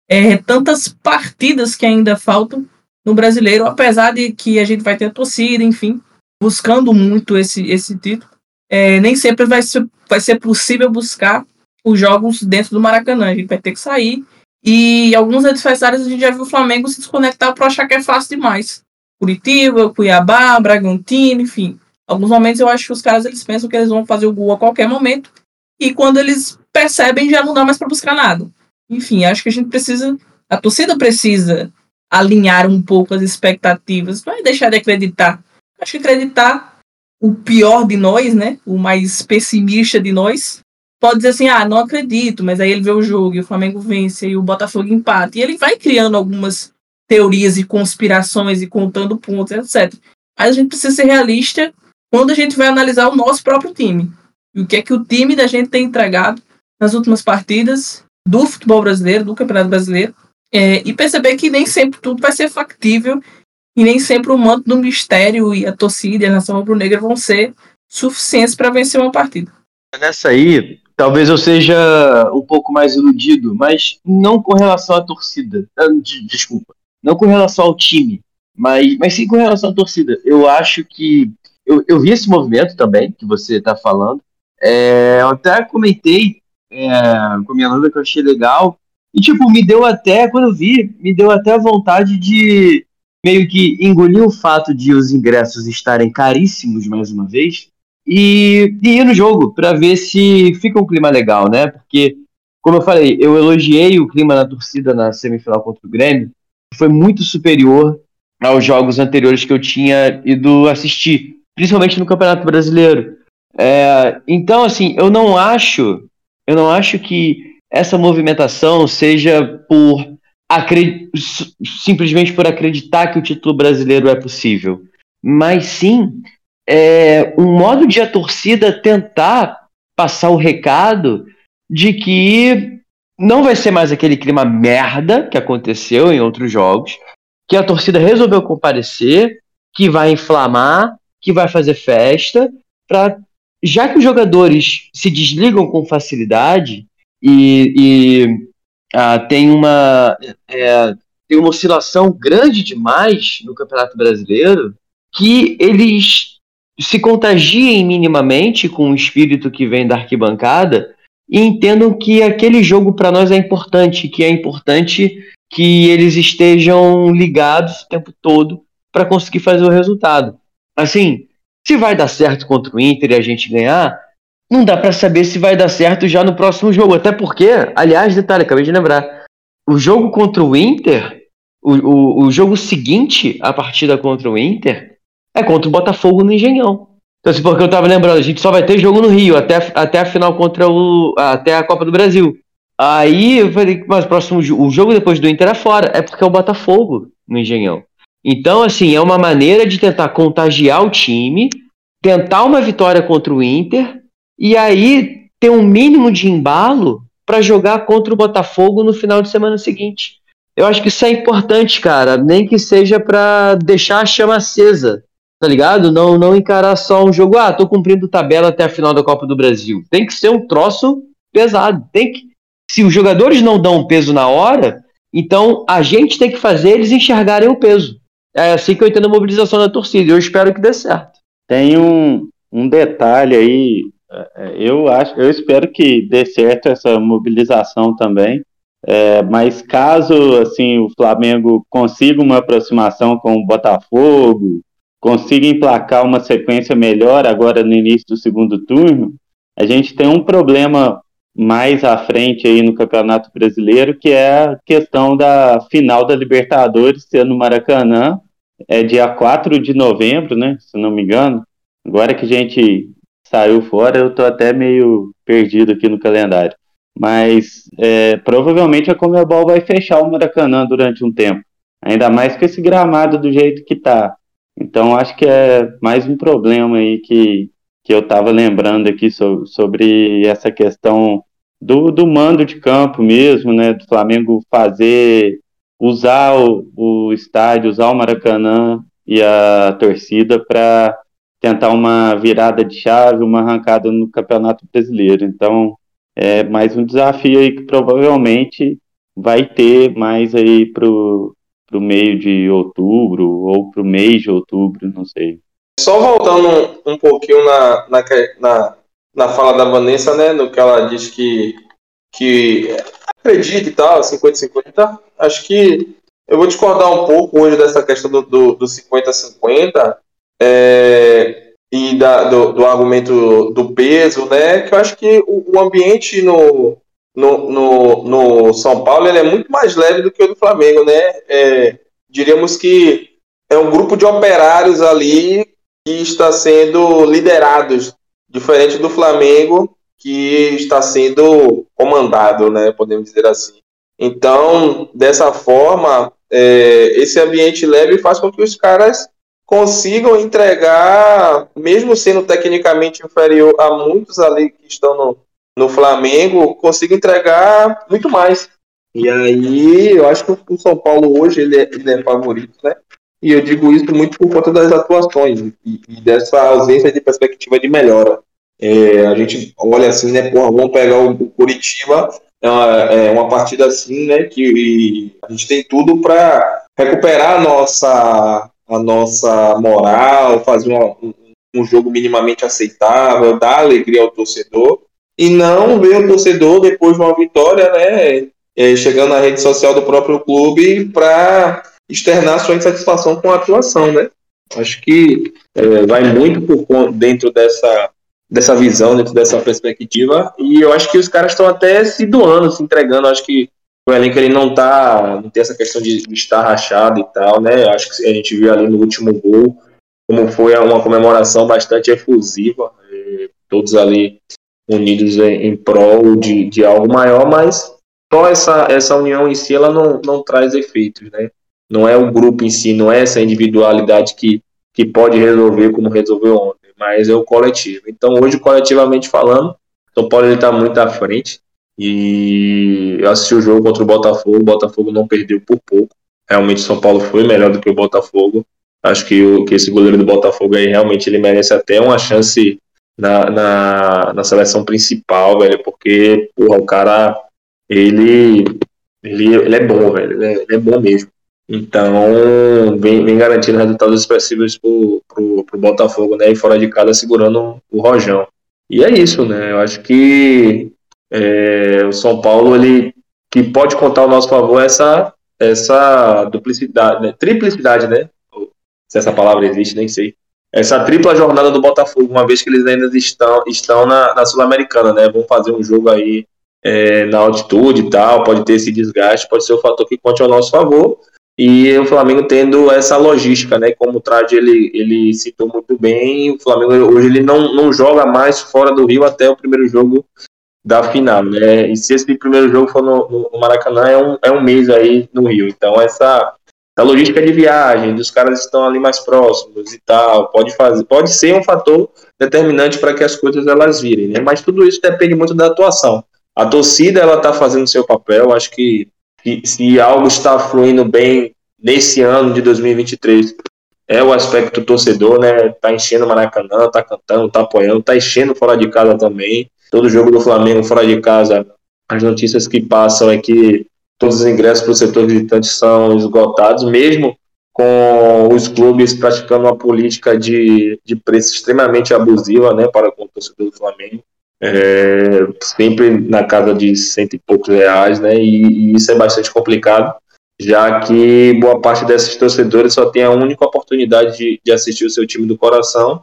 é, tantas partidas que ainda faltam no brasileiro, apesar de que a gente vai ter a torcida, enfim buscando muito esse, esse título, é, nem sempre vai ser, vai ser possível buscar os jogos dentro do Maracanã. A gente vai ter que sair. E alguns adversários a gente já viu o Flamengo se desconectar para achar que é fácil demais. Curitiba, Cuiabá, Bragantino, enfim. Alguns momentos eu acho que os caras eles pensam que eles vão fazer o gol a qualquer momento. E quando eles percebem, já não dá mais para buscar nada. Enfim, acho que a gente precisa. A torcida precisa alinhar um pouco as expectativas. Não é deixar de acreditar acho que acreditar o pior de nós, né? O mais pessimista de nós, pode dizer assim, ah, não acredito, mas aí ele vê o jogo e o Flamengo vence e o Botafogo empata. E ele vai criando algumas teorias e conspirações e contando pontos, etc. Mas a gente precisa ser realista quando a gente vai analisar o nosso próprio time. E o que é que o time da gente tem entregado nas últimas partidas do futebol brasileiro, do Campeonato Brasileiro, é, e perceber que nem sempre tudo vai ser factível e nem sempre o manto do mistério e a torcida e a nação rubro-negra vão ser suficientes para vencer uma partida. Nessa aí, talvez eu seja um pouco mais iludido, mas não com relação à torcida. Ah, desculpa. Não com relação ao time, mas, mas sim com relação à torcida. Eu acho que. Eu, eu vi esse movimento também, que você está falando. É, eu até comentei é, com a minha noiva que eu achei legal. E, tipo, me deu até, quando eu vi, me deu até a vontade de, meio que engoliu o fato de os ingressos estarem caríssimos mais uma vez e, e ir no jogo para ver se fica um clima legal, né? Porque, como eu falei, eu elogiei o clima na torcida na semifinal contra o Grêmio, foi muito superior aos jogos anteriores que eu tinha ido assistir, principalmente no Campeonato Brasileiro. É, então, assim, eu não acho, eu não acho que essa movimentação seja por simplesmente por acreditar que o título brasileiro é possível, mas sim é, um modo de a torcida tentar passar o recado de que não vai ser mais aquele clima merda que aconteceu em outros jogos, que a torcida resolveu comparecer, que vai inflamar, que vai fazer festa, para já que os jogadores se desligam com facilidade e, e ah, tem uma é, tem uma oscilação grande demais no Campeonato Brasileiro que eles se contagiem minimamente com o espírito que vem da arquibancada e entendam que aquele jogo para nós é importante, que é importante que eles estejam ligados o tempo todo para conseguir fazer o resultado. Assim, se vai dar certo contra o Inter e a gente ganhar, não dá para saber se vai dar certo já no próximo jogo. Até porque, aliás, detalhe, acabei de lembrar, o jogo contra o Inter, o, o, o jogo seguinte à partida contra o Inter, é contra o Botafogo no Engenhão. Então, assim, porque eu tava lembrando, a gente só vai ter jogo no Rio, até, até a final contra o. até a Copa do Brasil. Aí eu falei, mas próximo o jogo depois do Inter é fora. É porque é o Botafogo no Engenhão. Então, assim, é uma maneira de tentar contagiar o time, tentar uma vitória contra o Inter, e aí ter um mínimo de embalo para jogar contra o Botafogo no final de semana seguinte. Eu acho que isso é importante, cara, nem que seja para deixar a chama acesa tá ligado? Não, não encarar só um jogo, ah, tô cumprindo tabela até a final da Copa do Brasil. Tem que ser um troço pesado. Tem que, se os jogadores não dão peso na hora, então a gente tem que fazer eles enxergarem o peso. É assim que eu entendo a mobilização da torcida. Eu espero que dê certo. Tem um, um detalhe aí. É, eu acho, eu espero que dê certo essa mobilização também. É, mas caso assim o Flamengo consiga uma aproximação com o Botafogo, consiga emplacar uma sequência melhor agora no início do segundo turno, a gente tem um problema mais à frente aí no Campeonato Brasileiro, que é a questão da final da Libertadores ser no Maracanã, é dia 4 de novembro, né, se não me engano. Agora que a gente saiu fora, eu tô até meio perdido aqui no calendário. Mas é, provavelmente a Comebol vai fechar o Maracanã durante um tempo. Ainda mais com esse gramado do jeito que tá. Então, acho que é mais um problema aí que, que eu estava lembrando aqui so, sobre essa questão do, do mando de campo mesmo, né? Do Flamengo fazer, usar o, o estádio, usar o Maracanã e a torcida para tentar uma virada de chave, uma arrancada no Campeonato Brasileiro. Então, é mais um desafio aí que provavelmente vai ter mais aí pro, para o meio de outubro ou para o mês de outubro, não sei. Só voltando um, um pouquinho na, na, na, na, fala da Vanessa, né, no que ela diz que, que acredita e tal, 50-50, acho que eu vou discordar um pouco hoje dessa questão do 50-50 do, é, e da, do, do, argumento do peso, né, que eu acho que o, o ambiente no, no, no, no, São Paulo ele é muito mais leve do que o do Flamengo, né? É, diríamos que é um grupo de operários ali que está sendo liderados, diferente do Flamengo, que está sendo comandado, né? Podemos dizer assim. Então, dessa forma, é, esse ambiente leve faz com que os caras consigam entregar, mesmo sendo tecnicamente inferior a muitos ali que estão no, no Flamengo consiga entregar muito mais. E aí, eu acho que o São Paulo hoje ele é, ele é favorito, né? E eu digo isso muito por conta das atuações e, e dessa ausência de perspectiva de melhora. É, a gente olha assim, né? Porra, vamos pegar o Curitiba, é uma, é uma partida assim, né? Que a gente tem tudo para recuperar a nossa, a nossa moral, fazer uma, um, um jogo minimamente aceitável, dar alegria ao torcedor e não ver o torcedor depois de uma vitória, né, é, chegando na rede social do próprio clube para externar sua insatisfação com a atuação, né? Acho que é, vai muito por dentro dessa dessa visão, dentro dessa perspectiva, e eu acho que os caras estão até se doando, se entregando. Acho que o elenco ele não tá, não tem essa questão de, de estar rachado e tal, né? Acho que a gente viu ali no último gol como foi uma comemoração bastante efusiva, eh, todos ali unidos em, em prol de, de algo maior, mas só essa, essa união em si ela não, não traz efeitos, né? Não é o grupo em si, não é essa individualidade que, que pode resolver como resolveu ontem, mas é o coletivo. Então hoje, coletivamente falando, São Paulo está muito à frente, e eu assisti o jogo contra o Botafogo, o Botafogo não perdeu por pouco. Realmente o São Paulo foi melhor do que o Botafogo. Acho que, o, que esse goleiro do Botafogo aí realmente ele merece até uma chance na, na, na seleção principal, velho, porque porra, o cara ele, ele, ele é bom, velho, ele é, ele é bom mesmo. Então, vem, vem garantindo resultados expressivos pro, pro, pro Botafogo, né? E fora de casa segurando o Rojão. E é isso, né? Eu acho que é, o São Paulo, ele que pode contar ao nosso favor essa, essa duplicidade, né? triplicidade, né? Se essa palavra existe, nem sei. Essa tripla jornada do Botafogo, uma vez que eles ainda estão, estão na, na Sul-Americana, né? Vão fazer um jogo aí é, na altitude e tal, pode ter esse desgaste, pode ser o um fator que conte ao nosso favor. E o Flamengo tendo essa logística, né? Como o Trade ele, ele citou muito bem, o Flamengo hoje ele não, não joga mais fora do Rio até o primeiro jogo da final, né? E se esse primeiro jogo for no, no Maracanã, é um, é um mês aí no Rio. Então, essa, essa logística de viagem, dos caras estão ali mais próximos e tal, pode fazer, pode ser um fator determinante para que as coisas elas virem, né? Mas tudo isso depende muito da atuação. A torcida, ela tá fazendo seu papel, acho que, que se algo está fluindo bem nesse ano de 2023, é o aspecto torcedor, né? Tá enchendo o Maracanã, tá cantando, tá apoiando, tá enchendo fora de casa também todo jogo do Flamengo fora de casa, as notícias que passam é que todos os ingressos para o setor visitante são esgotados, mesmo com os clubes praticando uma política de, de preço extremamente abusiva né, para o torcedor do Flamengo. É, sempre na casa de cento e poucos reais, né? E, e, isso é bastante complicado, já que boa parte desses torcedores só tem a única oportunidade de, de assistir o seu time do coração.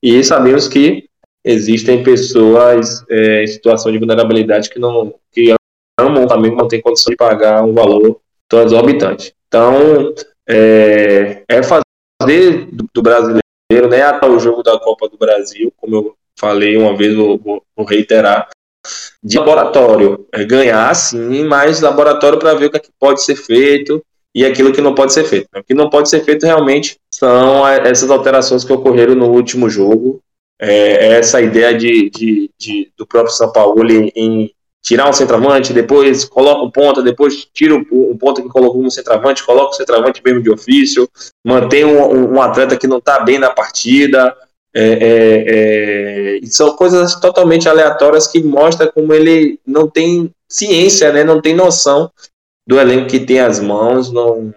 E sabemos que existem pessoas é, em situação de vulnerabilidade que não que amam também não tem condição de pagar um valor tão exorbitante. Então, é, é fazer do, do, brasileiro, né, até o jogo da Copa do Brasil, como eu falei uma vez, vou, vou, reiterar, de laboratório. É ganhar, sim, mas laboratório para ver o que, é que pode ser feito e aquilo que não pode ser feito. O que não pode ser feito realmente são essas alterações que ocorreram no último jogo, é, é, essa ideia de, de, de, do próprio São Paulo em tirar um centroavante, depois coloca um ponta, depois tira o, ponta que colocou no centroavante, coloca o centroavante mesmo de ofício, mantém um, um atleta que não está bem na partida. É, é, é, são coisas totalmente aleatórias que mostram como ele não tem ciência, né, não tem noção do elenco que tem as mãos, não,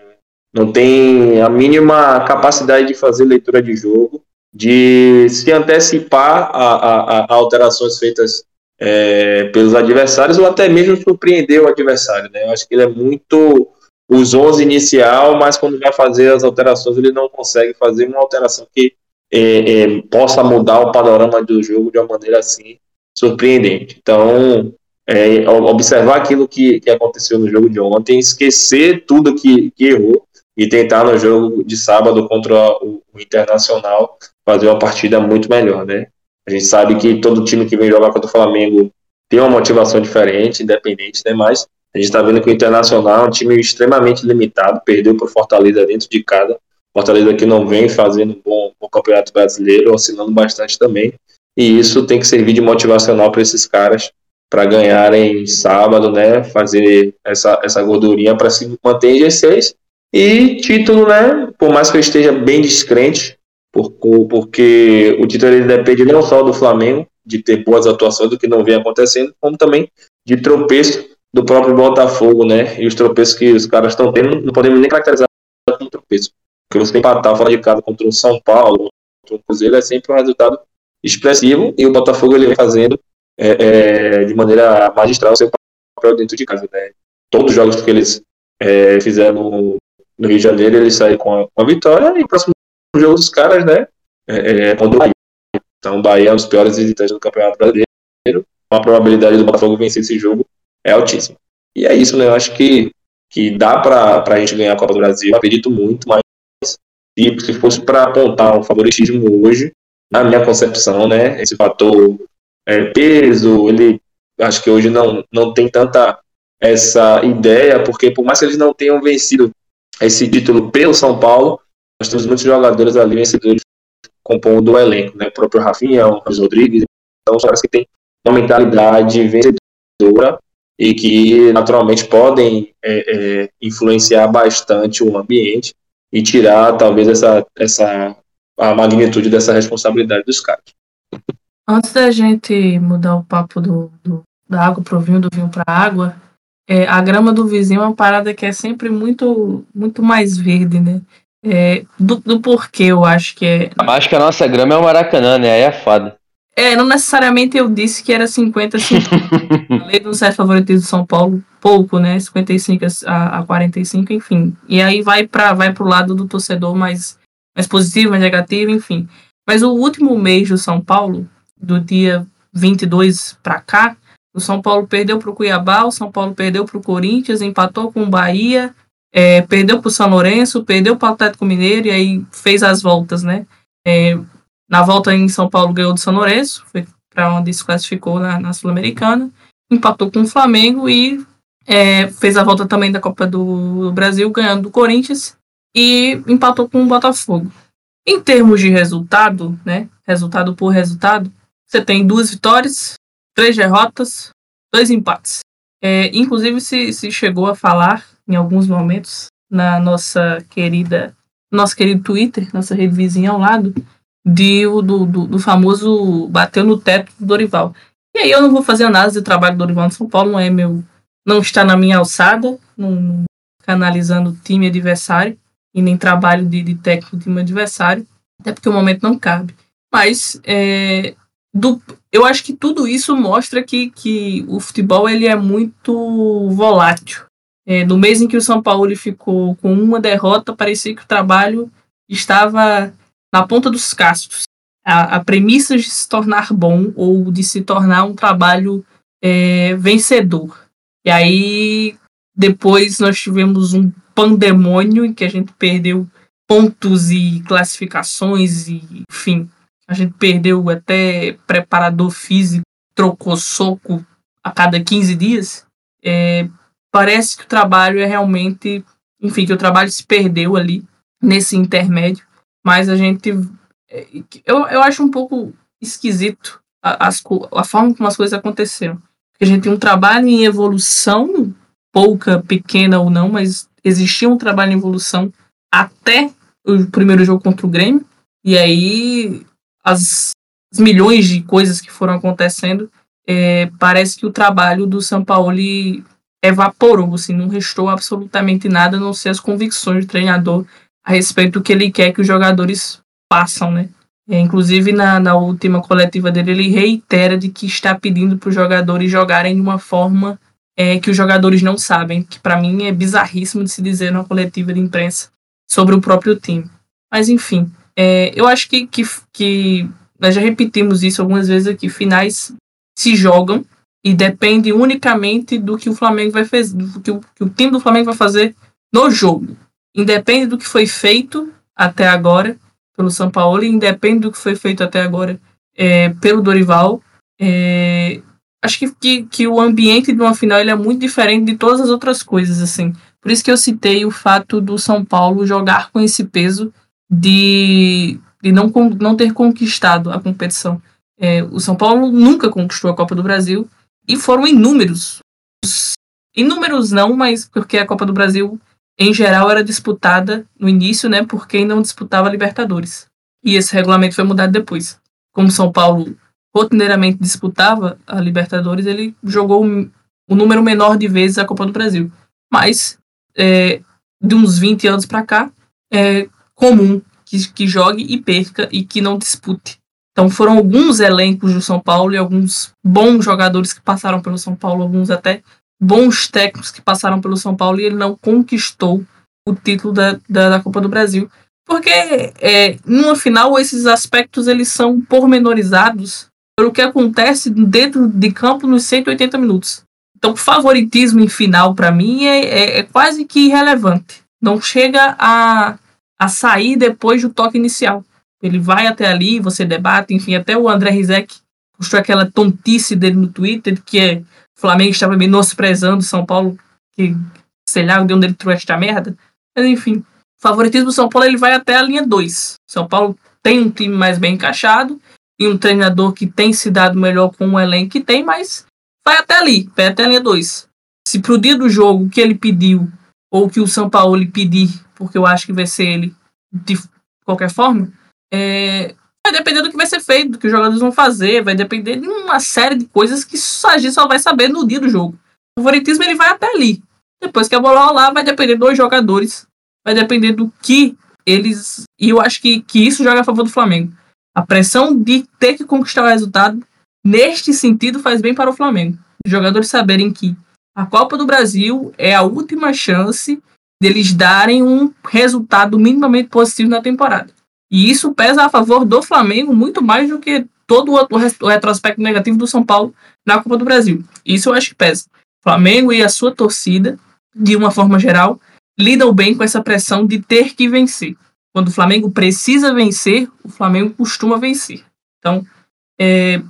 não tem a mínima capacidade de fazer leitura de jogo de se antecipar a, a, a alterações feitas é, pelos adversários ou até mesmo surpreender o adversário. Né? Eu acho que ele é muito os 11 inicial, mas quando vai fazer as alterações ele não consegue fazer uma alteração que é, é, possa mudar o panorama do jogo de uma maneira assim surpreendente. Então, é, observar aquilo que, que aconteceu no jogo de ontem, esquecer tudo que, que errou e tentar no jogo de sábado contra o, o Internacional fazer uma partida muito melhor, né? A gente sabe que todo time que vem jogar contra o Flamengo tem uma motivação diferente, independente, né? Mas a gente está vendo que o Internacional é um time extremamente limitado, perdeu para o Fortaleza dentro de casa. Fortaleza que não vem fazendo um bom, bom campeonato brasileiro, oscilando bastante também. E isso tem que servir de motivacional para esses caras para ganharem sábado, né? Fazer essa, essa gordurinha para se manter em G6. E título, né? Por mais que eu esteja bem descrente, porque o título ele depende não só do Flamengo, de ter boas atuações do que não vem acontecendo, como também de tropeço do próprio Botafogo, né? E os tropeços que os caras estão tendo, não podemos nem caracterizar como tropeço. Porque você empatar fora de casa contra o São Paulo, contra o Cruzeiro, é sempre um resultado expressivo e o Botafogo ele vem fazendo é, é, de maneira magistral o seu papel dentro de casa, né? Todos os jogos que eles é, fizeram no Rio de Janeiro, eles saem com a, com a vitória e o próximo jogo dos caras, né? É, é, contra o Bahia. Então, o Bahia é um dos piores visitantes do Campeonato Brasileiro. A probabilidade do Botafogo vencer esse jogo é altíssima. E é isso, né? Eu acho que, que dá para a gente ganhar a Copa do Brasil. Eu acredito muito, mas se, se fosse para apontar um favoritismo hoje, na minha concepção, né? Esse fator é, peso, ele acho que hoje não, não tem tanta essa ideia, porque por mais que eles não tenham vencido esse título pelo São Paulo, nós temos muitos jogadores ali vencedores compondo o elenco, né? O próprio Rafinha, o Rodrigues, então são caras que têm uma mentalidade vencedora e que naturalmente podem é, é, influenciar bastante o ambiente e tirar talvez essa, essa a magnitude dessa responsabilidade dos caras. Antes da gente mudar o papo do, do da água pro vinho, do vinho para água, é, a grama do vizinho é uma parada que é sempre muito muito mais verde, né? É, do, do porquê eu acho que é. Acho que a nossa grama é o Maracanã, né? Aí é foda. É, não necessariamente eu disse que era 50 50. Falei do certo favoritismo do São Paulo, pouco, né? 55 a, a 45, enfim. E aí vai para vai pro lado do torcedor mais, mais positivo, mais negativo, enfim. Mas o último mês do São Paulo, do dia 22 para cá, o São Paulo perdeu pro Cuiabá, o São Paulo perdeu pro Corinthians, empatou com o Bahia, é, perdeu pro São Lourenço, perdeu pro Atlético Mineiro e aí fez as voltas, né? É, na volta em São Paulo ganhou do São Lourenço, foi para onde se classificou na, na Sul-Americana, empatou com o Flamengo e é, fez a volta também da Copa do Brasil, ganhando do Corinthians e empatou com o Botafogo. Em termos de resultado, né, resultado por resultado, você tem duas vitórias, três derrotas, dois empates. É, inclusive se, se chegou a falar em alguns momentos na nossa querida, nosso querido Twitter, nossa rede vizinha ao lado, de, do, do, do famoso bateu no teto do Dorival. E aí eu não vou fazer análise do trabalho do Dorival no São Paulo, não é meu. não está na minha alçada, não, não canalizando time adversário, e nem trabalho de, de técnico do time adversário, até porque o momento não cabe. Mas é, do, eu acho que tudo isso mostra que, que o futebol ele é muito volátil. É, no mês em que o São Paulo ficou com uma derrota, parecia que o trabalho estava na ponta dos cascos. A, a premissa de se tornar bom ou de se tornar um trabalho é, vencedor. E aí, depois nós tivemos um pandemônio em que a gente perdeu pontos e classificações e, enfim, a gente perdeu até preparador físico, trocou soco a cada 15 dias. É, parece que o trabalho é realmente, enfim, que o trabalho se perdeu ali nesse intermédio mas a gente. É, eu, eu acho um pouco esquisito a, a forma como as coisas aconteceram. Porque a gente tem um trabalho em evolução, pouca, pequena ou não, mas existia um trabalho em evolução até o primeiro jogo contra o Grêmio. E aí as, as milhões de coisas que foram acontecendo, é, parece que o trabalho do São Paulo evaporou, assim, não restou absolutamente nada, a não ser as convicções do treinador a respeito do que ele quer que os jogadores façam, né? É, inclusive, na, na última coletiva dele, ele reitera de que está pedindo para os jogadores jogarem de uma forma é, que os jogadores não sabem, que para mim é bizarríssimo de se dizer numa coletiva de imprensa sobre o próprio time. Mas, enfim, é, eu acho que, que, que nós já repetimos isso algumas vezes aqui, finais se jogam e depende unicamente do que o Flamengo vai fazer, do que o, que o time do Flamengo vai fazer no jogo independe do que foi feito até agora pelo São Paulo, independe do que foi feito até agora é, pelo Dorival, é, acho que, que, que, o ambiente de uma final ele é muito diferente de todas as outras coisas, assim. Por isso que eu citei o fato do São Paulo jogar com esse peso de, de não, não ter conquistado a competição. É, o São Paulo nunca conquistou a Copa do Brasil e foram inúmeros. Inúmeros não, mas porque a Copa do Brasil em geral era disputada no início, né, por quem não disputava Libertadores. E esse regulamento foi mudado depois. Como São Paulo rotineiramente disputava a Libertadores, ele jogou o número menor de vezes a Copa do Brasil. Mas é, de uns 20 anos para cá, é comum que, que jogue e perca e que não dispute. Então foram alguns elencos do São Paulo e alguns bons jogadores que passaram pelo São Paulo, alguns até bons técnicos que passaram pelo São Paulo e ele não conquistou o título da, da, da Copa do Brasil. Porque, é, numa final, esses aspectos eles são pormenorizados pelo que acontece dentro de campo nos 180 minutos. Então, favoritismo em final, para mim, é, é, é, quase que irrelevante. Não chega a, a sair depois do toque inicial. Ele vai até ali, você debate, enfim, até o André Rizek postou aquela tontice dele no Twitter, que é, o Flamengo estava menosprezando São Paulo, que sei lá de onde ele trouxe esta merda. Mas enfim, o favoritismo do São Paulo ele vai até a linha 2. São Paulo tem um time mais bem encaixado e um treinador que tem se dado melhor com o elenco que tem, mas vai até ali, vai até a linha 2. Se pro dia do jogo que ele pediu, ou que o São Paulo pedir, porque eu acho que vai ser ele de qualquer forma, é, vai depender do que vai ser feito, do que os jogadores vão fazer, vai depender de uma série de coisas que a gente só vai saber no dia do jogo. O favoritismo ele vai até ali. Depois que a bola rolar, vai depender dos jogadores, vai depender do que eles. E eu acho que, que isso joga a favor do Flamengo. A pressão de ter que conquistar o resultado, neste sentido, faz bem para o Flamengo. Os jogadores saberem que a Copa do Brasil é a última chance deles darem um resultado minimamente positivo na temporada. E isso pesa a favor do Flamengo muito mais do que todo o retrospecto negativo do São Paulo na Copa do Brasil. Isso eu acho que pesa. O Flamengo e a sua torcida, de uma forma geral, lidam bem com essa pressão de ter que vencer. Quando o Flamengo precisa vencer, o Flamengo costuma vencer. Então, é,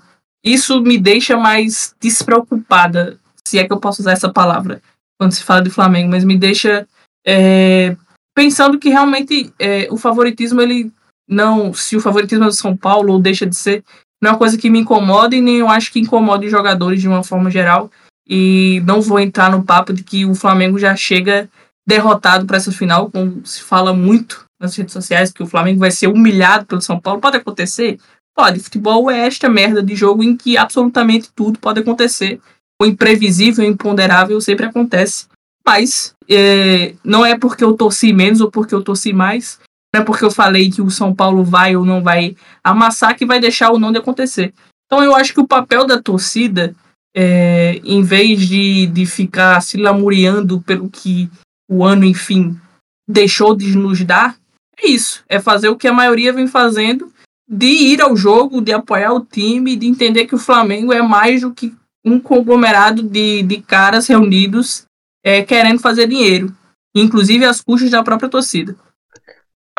isso me deixa mais despreocupada, se é que eu posso usar essa palavra, quando se fala de Flamengo, mas me deixa é, pensando que realmente é, o favoritismo ele não, se o favoritismo é do São Paulo ou deixa de ser, não é uma coisa que me incomoda e nem eu acho que incomoda os jogadores de uma forma geral. E não vou entrar no papo de que o Flamengo já chega derrotado para essa final, como se fala muito nas redes sociais, que o Flamengo vai ser humilhado pelo São Paulo. Pode acontecer? Pode. Futebol é esta merda de jogo em que absolutamente tudo pode acontecer. O imprevisível, o imponderável sempre acontece. Mas é, não é porque eu torci menos ou porque eu torci mais não é porque eu falei que o São Paulo vai ou não vai amassar que vai deixar o não de acontecer. Então eu acho que o papel da torcida, é, em vez de, de ficar se lamuriando pelo que o ano, enfim, deixou de nos dar, é isso. É fazer o que a maioria vem fazendo, de ir ao jogo, de apoiar o time, de entender que o Flamengo é mais do que um conglomerado de, de caras reunidos é, querendo fazer dinheiro, inclusive às custas da própria torcida.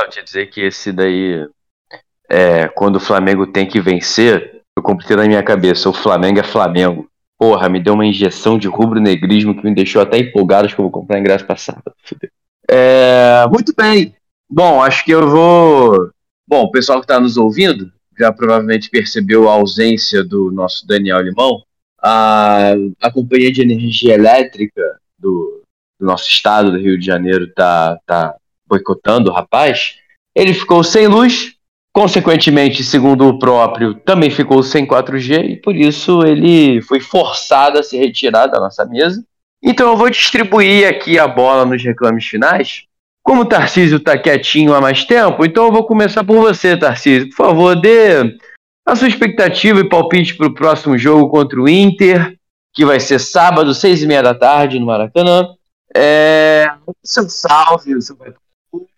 Eu te dizer que esse daí, é, quando o Flamengo tem que vencer, eu completei na minha cabeça, o Flamengo é Flamengo. Porra, me deu uma injeção de rubro-negrismo que me deixou até empolgado, acho que eu vou comprar ingresso passado. É, muito bem. Bom, acho que eu vou. Bom, o pessoal que está nos ouvindo já provavelmente percebeu a ausência do nosso Daniel Limão. A, a companhia de energia elétrica do, do nosso estado do Rio de Janeiro está tá boicotando o rapaz, ele ficou sem luz, consequentemente, segundo o próprio, também ficou sem 4G e por isso ele foi forçado a se retirar da nossa mesa. Então eu vou distribuir aqui a bola nos reclames finais. Como o Tarcísio está quietinho há mais tempo, então eu vou começar por você, Tarcísio. Por favor, dê a sua expectativa e palpite para o próximo jogo contra o Inter, que vai ser sábado, seis e meia da tarde, no Maracanã. É, seu salve, seu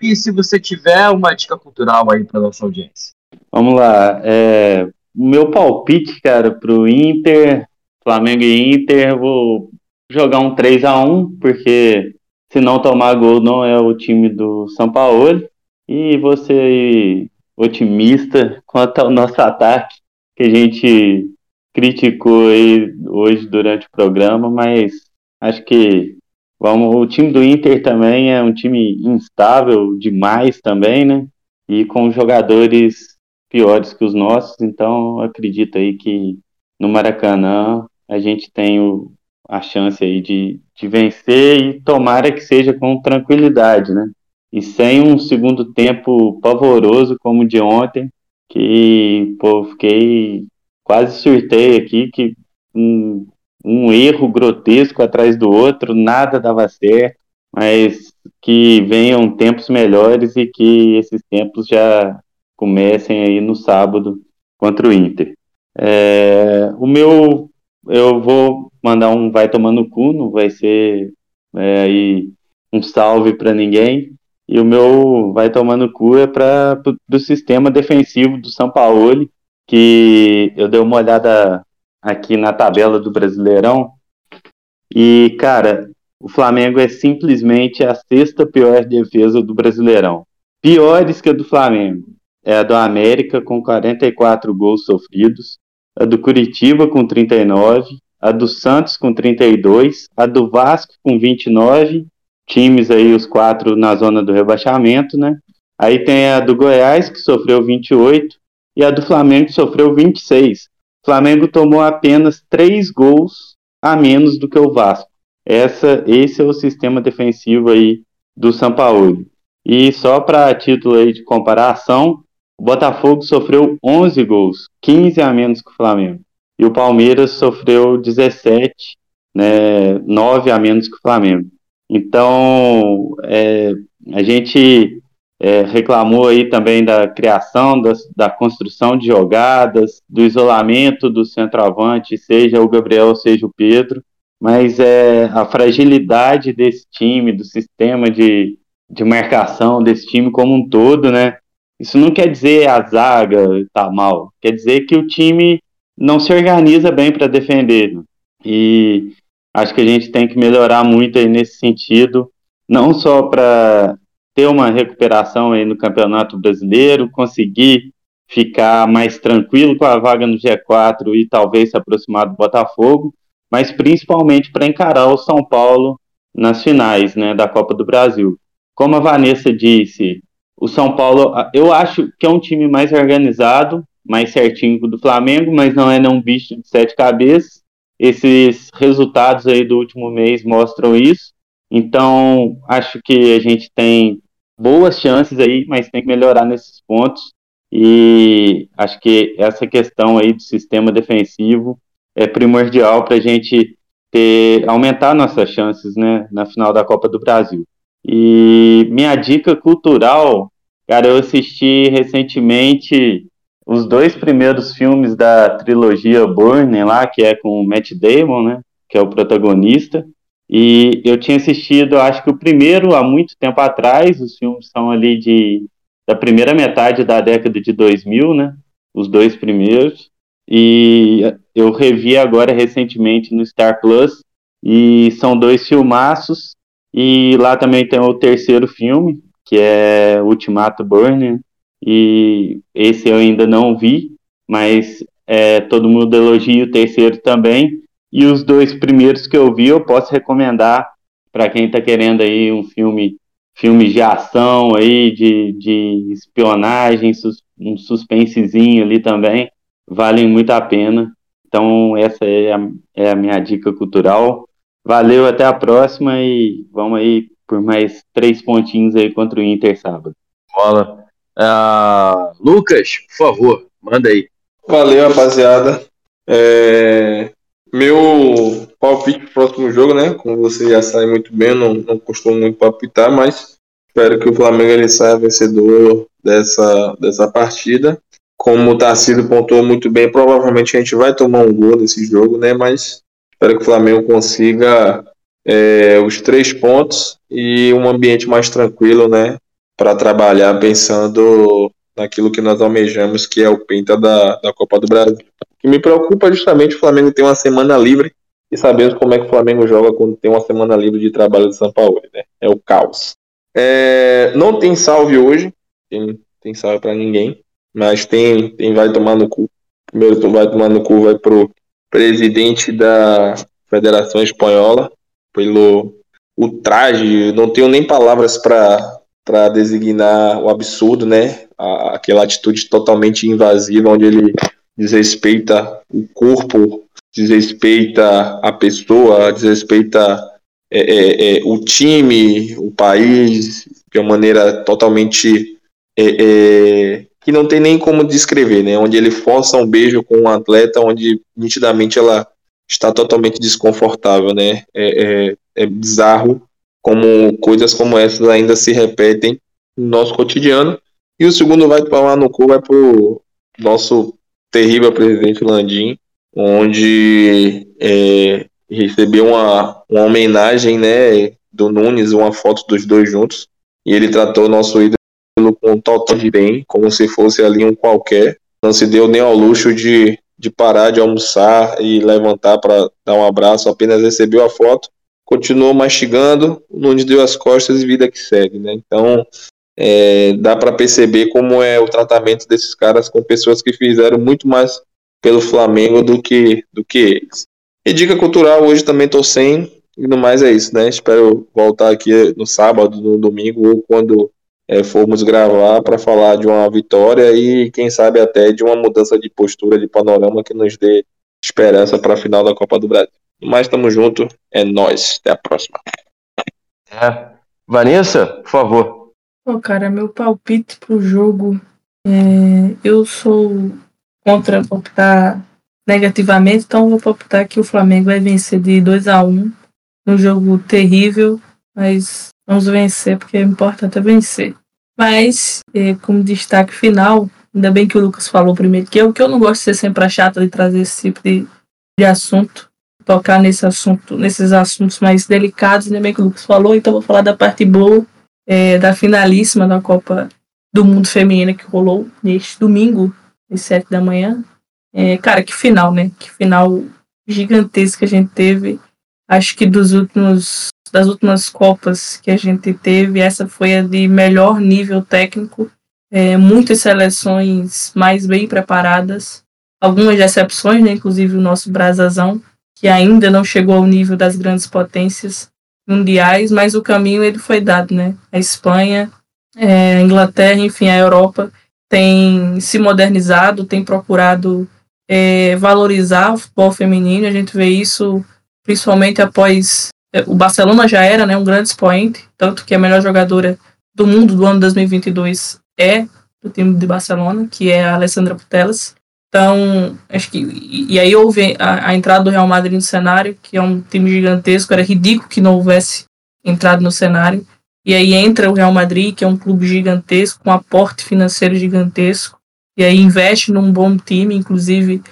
e se você tiver uma dica cultural aí para nossa audiência. Vamos lá. É, meu palpite, cara, pro Inter, Flamengo e Inter, vou jogar um 3 a 1 porque se não tomar gol não é o time do São Paulo. E você otimista quanto ao nosso ataque, que a gente criticou aí hoje durante o programa, mas acho que Vamos, o time do Inter também é um time instável demais também, né? E com jogadores piores que os nossos, então acredito aí que no Maracanã a gente tem o, a chance aí de, de vencer e tomara que seja com tranquilidade, né? E sem um segundo tempo pavoroso como o de ontem, que pô, fiquei quase surtei aqui que um, um erro grotesco atrás do outro, nada dava certo, mas que venham tempos melhores e que esses tempos já comecem aí no sábado contra o Inter. É, o meu, eu vou mandar um vai tomando cu, não vai ser é, aí um salve para ninguém. E o meu vai tomando cu é para do sistema defensivo do São Paulo, que eu dei uma olhada aqui na tabela do Brasileirão E, cara, o Flamengo é simplesmente a sexta pior defesa do Brasileirão. Piores que a do Flamengo. É a do América, com 44 gols sofridos, a do Curitiba, com 39, a do Santos, com 32, a do Vasco, com 29, times aí, os quatro na zona do rebaixamento, né? Aí tem a do Goiás, que sofreu 28, e a do Flamengo, que sofreu 26. Flamengo tomou apenas três gols a menos do que o Vasco. Essa, esse é o sistema defensivo aí do São Paulo. E só para título aí de comparação, o Botafogo sofreu 11 gols, 15 a menos que o Flamengo. E o Palmeiras sofreu 17, né, 9 a menos que o Flamengo. Então, é, a gente é, reclamou aí também da criação, da, da, construção de jogadas, do isolamento do centroavante, seja o Gabriel, seja o Pedro, mas é, a fragilidade desse time, do sistema de, de marcação desse time como um todo, né? Isso não quer dizer a zaga tá mal, quer dizer que o time não se organiza bem para defender. Né? E acho que a gente tem que melhorar muito aí nesse sentido, não só para ter uma recuperação aí no Campeonato Brasileiro, conseguir ficar mais tranquilo com a vaga no G4 e talvez se aproximar do Botafogo, mas principalmente para encarar o São Paulo nas finais né, da Copa do Brasil. Como a Vanessa disse, o São Paulo, eu acho que é um time mais organizado, mais certinho do Flamengo, mas não é não bicho de sete cabeças. Esses resultados aí do último mês mostram isso. Então, acho que a gente tem boas chances aí, mas tem que melhorar nesses pontos. E acho que essa questão aí do sistema defensivo é primordial para a gente ter, aumentar nossas chances né, na final da Copa do Brasil. E minha dica cultural, cara, eu assisti recentemente os dois primeiros filmes da trilogia Burning lá, que é com o Matt Damon, né, que é o protagonista. E eu tinha assistido, acho que o primeiro há muito tempo atrás, os filmes são ali de da primeira metade da década de 2000, né? Os dois primeiros. E eu revi agora recentemente no Star Plus e são dois filmaços e lá também tem o terceiro filme, que é Ultimato Burning, e esse eu ainda não vi, mas é, todo mundo elogia o terceiro também. E os dois primeiros que eu vi eu posso recomendar para quem está querendo aí um filme filme de ação aí, de, de espionagem, sus, um suspensezinho ali também, valem muito a pena. Então, essa é a, é a minha dica cultural. Valeu, até a próxima e vamos aí por mais três pontinhos aí contra o Inter sábado. Bola. Uh, Lucas, por favor, manda aí. Valeu, rapaziada. É... Meu palpite pro próximo jogo, né? Como você já sabe muito bem, não, não costumo muito palpitar, mas espero que o Flamengo ele saia vencedor dessa, dessa partida como o Tarcísio pontuou muito bem, provavelmente a gente vai tomar um gol nesse jogo, né? Mas espero que o Flamengo consiga é, os três pontos e um ambiente mais tranquilo, né? Para trabalhar pensando naquilo que nós almejamos, que é o Penta da, da Copa do Brasil. O que me preocupa é justamente o Flamengo ter uma semana livre e sabemos como é que o Flamengo joga quando tem uma semana livre de trabalho de São Paulo, né? É o caos. É, não tem salve hoje, tem, tem salve para ninguém mas tem, tem vai tomar no cu. Primeiro vai tomar no cu, vai pro presidente da Federação Espanhola, pelo ultraje, não tenho nem palavras para designar o absurdo, né? A, aquela atitude totalmente invasiva, onde ele desrespeita o corpo, desrespeita a pessoa, desrespeita é, é, é, o time, o país, de uma maneira totalmente é, é que não tem nem como descrever, né? Onde ele força um beijo com um atleta, onde nitidamente ela está totalmente desconfortável, né? É, é, é bizarro como coisas como essas ainda se repetem no nosso cotidiano. E o segundo vai tomar no cu, vai pro nosso terrível presidente Landim, onde é, recebeu uma, uma homenagem, né, do Nunes, uma foto dos dois juntos, e ele tratou nosso ídolo com total de bem, como se fosse ali um qualquer. Não se deu nem ao luxo de de parar de almoçar e levantar para dar um abraço, apenas recebeu a foto, continuou mastigando, o Nunes deu as costas e vida que segue, né? Então, é, dá para perceber como é o tratamento desses caras com pessoas que fizeram muito mais pelo Flamengo do que, do que eles. E dica cultural, hoje também tô sem, e no mais é isso, né? Espero voltar aqui no sábado, no domingo, ou quando é, formos gravar para falar de uma vitória e quem sabe até de uma mudança de postura, de panorama que nos dê esperança para a final da Copa do Brasil. Mas estamos junto, é nós. Até a próxima. É. Vanessa, por favor. Pô, cara, meu palpite pro jogo. É, eu sou contra optar negativamente, então vou optar que o Flamengo vai vencer de 2 a 1 um jogo terrível, mas vamos vencer, porque é importante é vencer. Mas, é, como destaque final, ainda bem que o Lucas falou primeiro que eu, que eu não gosto de ser sempre a chata de trazer esse tipo de, de assunto, tocar nesse assunto, nesses assuntos mais delicados, ainda bem que o Lucas falou, então vou falar da parte boa é, da finalíssima da Copa do Mundo Feminina que rolou neste domingo, às sete da manhã. É, cara, que final, né? Que final gigantesca a gente teve. Acho que dos últimos das últimas Copas que a gente teve, essa foi a de melhor nível técnico. É, muitas seleções mais bem preparadas, algumas exceções, né, inclusive o nosso Brasazão, que ainda não chegou ao nível das grandes potências mundiais, mas o caminho ele foi dado, né? A Espanha, é, a Inglaterra, enfim, a Europa tem se modernizado, tem procurado é, valorizar o futebol feminino. A gente vê isso principalmente após é, o Barcelona já era né, um grande expoente, tanto que a melhor jogadora do mundo do ano 2022 é do time de Barcelona, que é a Alessandra Putellas. Então, acho que. E aí houve a, a, entrada do Real Madrid no cenário, que é um time gigantesco, era ridículo que não houvesse entrado no cenário. E aí entra o Real Madrid, que é um clube gigantesco, com aporte financeiro gigantesco, e aí investe num bom time, inclusive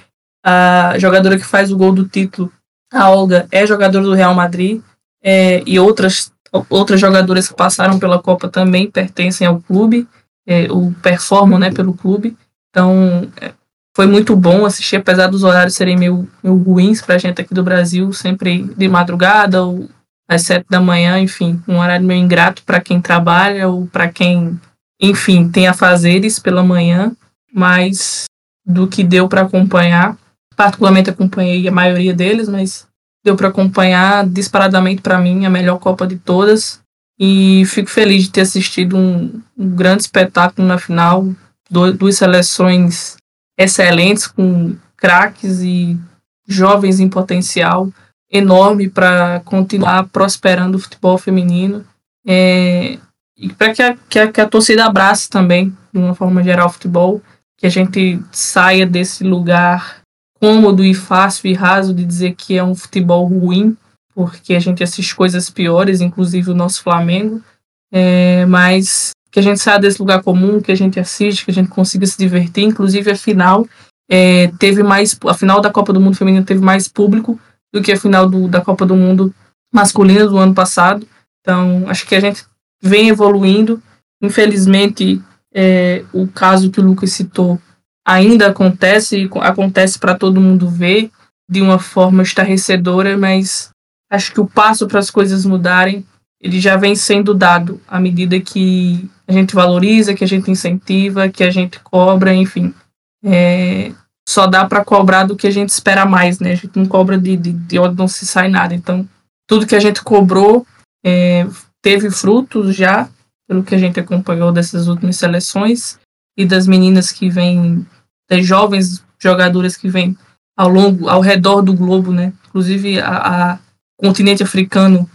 a jogadora que faz o gol do título a Olga é jogadora do Real Madrid é, e outras, outras jogadoras que passaram pela Copa também pertencem ao clube, é, o performam né, pelo clube. Então é, foi muito bom assistir, apesar dos horários serem meio, meio ruins para a gente aqui do Brasil, sempre de madrugada ou às sete da manhã, enfim, um horário meio ingrato para quem trabalha ou para quem, enfim, tem afazeres pela manhã, mas do que deu para acompanhar, particularmente acompanhei a maioria deles, mas deu para acompanhar disparadamente para mim a melhor Copa de todas. E fico feliz de ter assistido um, um grande espetáculo na final, duas seleções excelentes, com craques e jovens em potencial enorme para continuar prosperando o futebol feminino. É, e para que a, que, a, que a torcida abrace também, de uma forma geral, o futebol, que a gente saia desse lugar cômodo e fácil e raso de dizer que é um futebol ruim, porque a gente assiste coisas piores, inclusive o nosso Flamengo, é, mas que a gente saia desse lugar comum, que a gente assiste, que a gente consiga se divertir, inclusive a final é, teve mais, a final da Copa do Mundo feminino teve mais público do que a final do, da Copa do Mundo masculina do ano passado, então acho que a gente vem evoluindo, infelizmente é, o caso que o Lucas citou ainda acontece, acontece para todo mundo ver de uma forma estarrecedora, mas acho que o passo para as coisas mudarem ele já vem sendo dado à medida que a gente valoriza, que a gente incentiva, que a gente cobra, enfim. É, só dá para cobrar do que a gente espera mais, né? A gente não cobra de, de, de onde não se sai nada. Então, tudo que a gente cobrou é, teve frutos já, pelo que a gente acompanhou dessas últimas seleções e das meninas que vêm das jovens jogadoras que vêm ao longo, ao redor do globo, né? Inclusive a, a continente africano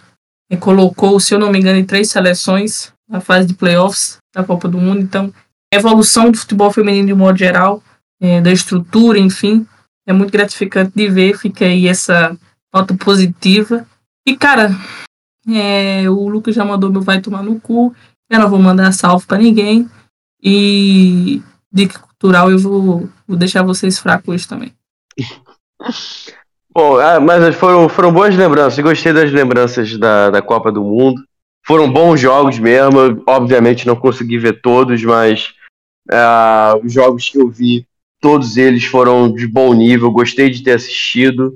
colocou, se eu não me engano, em três seleções na fase de playoffs da Copa do Mundo. Então, evolução do futebol feminino de modo geral, é, da estrutura, enfim, é muito gratificante de ver. Fica aí essa nota positiva. E, cara, é, o Lucas já mandou meu vai tomar no cu. Eu não vou mandar salve para ninguém. E dica cultural, eu vou, vou deixar vocês fracos também. Bom, ah, mas foram, foram boas lembranças. Gostei das lembranças da, da Copa do Mundo. Foram bons jogos mesmo. obviamente não consegui ver todos, mas uh, os jogos que eu vi todos eles foram de bom nível, gostei de ter assistido.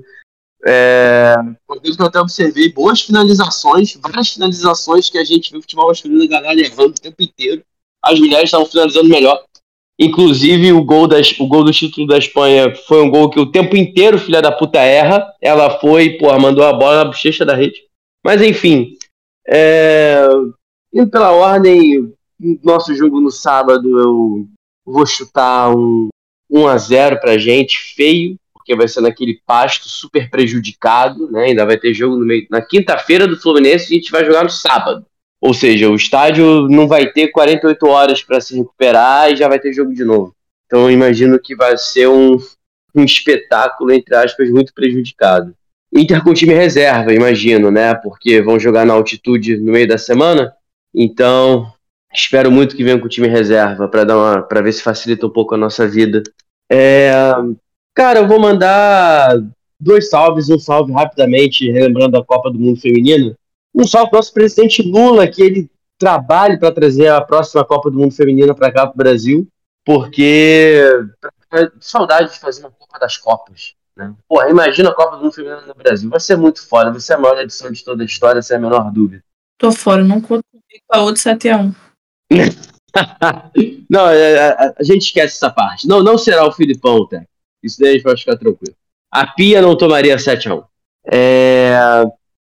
É, que eu até observei, boas finalizações, várias finalizações que a gente viu o futebol masculino, a galera errando o tempo inteiro. As mulheres estavam finalizando melhor. Inclusive, o gol, das, o gol do título da Espanha foi um gol que o tempo inteiro filha da puta erra. Ela foi, porra, mandou a bola na bochecha da rede. Mas enfim, é, indo pela ordem, nosso jogo no sábado eu vou chutar um 1 a 0 pra gente, feio, porque vai ser naquele pasto super prejudicado, né? Ainda vai ter jogo no meio. Na quinta-feira do Fluminense a gente vai jogar no sábado. Ou seja, o estádio não vai ter 48 horas para se recuperar e já vai ter jogo de novo. Então imagino que vai ser um, um espetáculo, entre aspas, muito prejudicado. Inter com time reserva, imagino, né? Porque vão jogar na altitude no meio da semana. Então, espero muito que venham com o time reserva para dar uma para ver se facilita um pouco a nossa vida. É, cara, eu vou mandar dois salves, um salve rapidamente, relembrando a Copa do Mundo Feminino. Um salve para o nosso presidente Lula, que ele trabalhe para trazer a próxima Copa do Mundo Feminina para cá para o Brasil, porque saudade de fazer uma Copa das Copas. Né? Porra, imagina a Copa do Mundo Feminino no Brasil. Vai ser muito foda, vai ser a maior edição de toda a história, sem a menor dúvida. Tô fora, não conto com a outra 7x1. não, a, é, a, a, gente esquece essa parte. Não, não será o Filipão, tá? Isso daí a gente pode ficar tranquilo. A Pia não tomaria 7x1. É...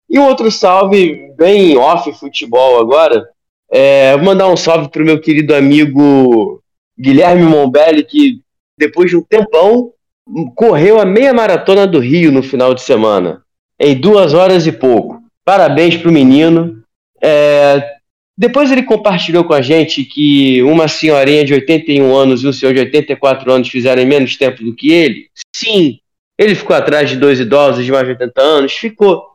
E um outro salve, bem off futebol agora. É, vou mandar um salve pro meu querido amigo Guilherme Mombelli, que depois de um tempão correu a meia maratona do Rio no final de semana, em duas horas e pouco. Parabéns pro menino. É, depois ele compartilhou com a gente que uma senhorinha de 81 anos e um senhor de 84 anos fizeram em menos tempo do que ele. Sim, ele ficou atrás de dois idosos de mais de 80 anos, ficou.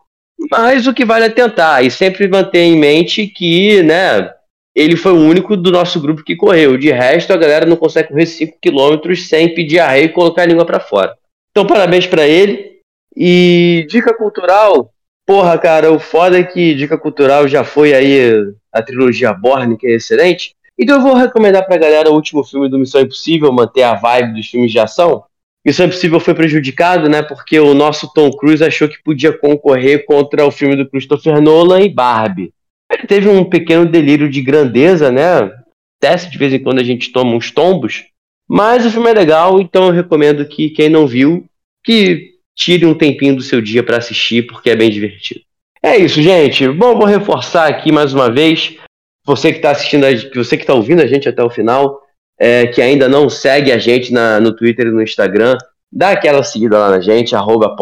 Mas o que vale é tentar e sempre manter em mente que, né, ele foi o único do nosso grupo que correu. De resto, a galera não consegue correr 5 km sem pedir arreio e colocar a língua para fora. Então, parabéns para ele. E dica cultural, porra, cara, o foda é que dica cultural já foi aí a trilogia Borne, que é excelente. Então eu vou recomendar pra galera o último filme do Missão Impossível, manter a vibe dos filmes de ação. Missão Impossível foi prejudicado, né, porque o nosso Tom Cruise achou que podia concorrer contra o filme do Christopher Nolan e Barbie. Ele teve um pequeno delírio de grandeza, né? Teste de vez em quando a gente toma uns tombos. Mas o filme é legal, então eu recomendo que quem não viu, que tire um tempinho do seu dia para assistir, porque é bem divertido. É isso, gente. Bom, vou reforçar aqui mais uma vez. Você que está assistindo, você que está ouvindo a gente até o final, é, que ainda não segue a gente na, no Twitter e no Instagram, dá aquela seguida lá na gente, arroba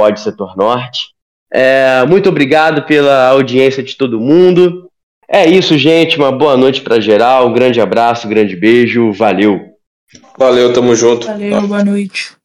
Norte. É, muito obrigado pela audiência de todo mundo. É isso, gente. Uma boa noite para geral. Um grande abraço, um grande beijo. Valeu. Valeu, tamo junto. Valeu, boa noite.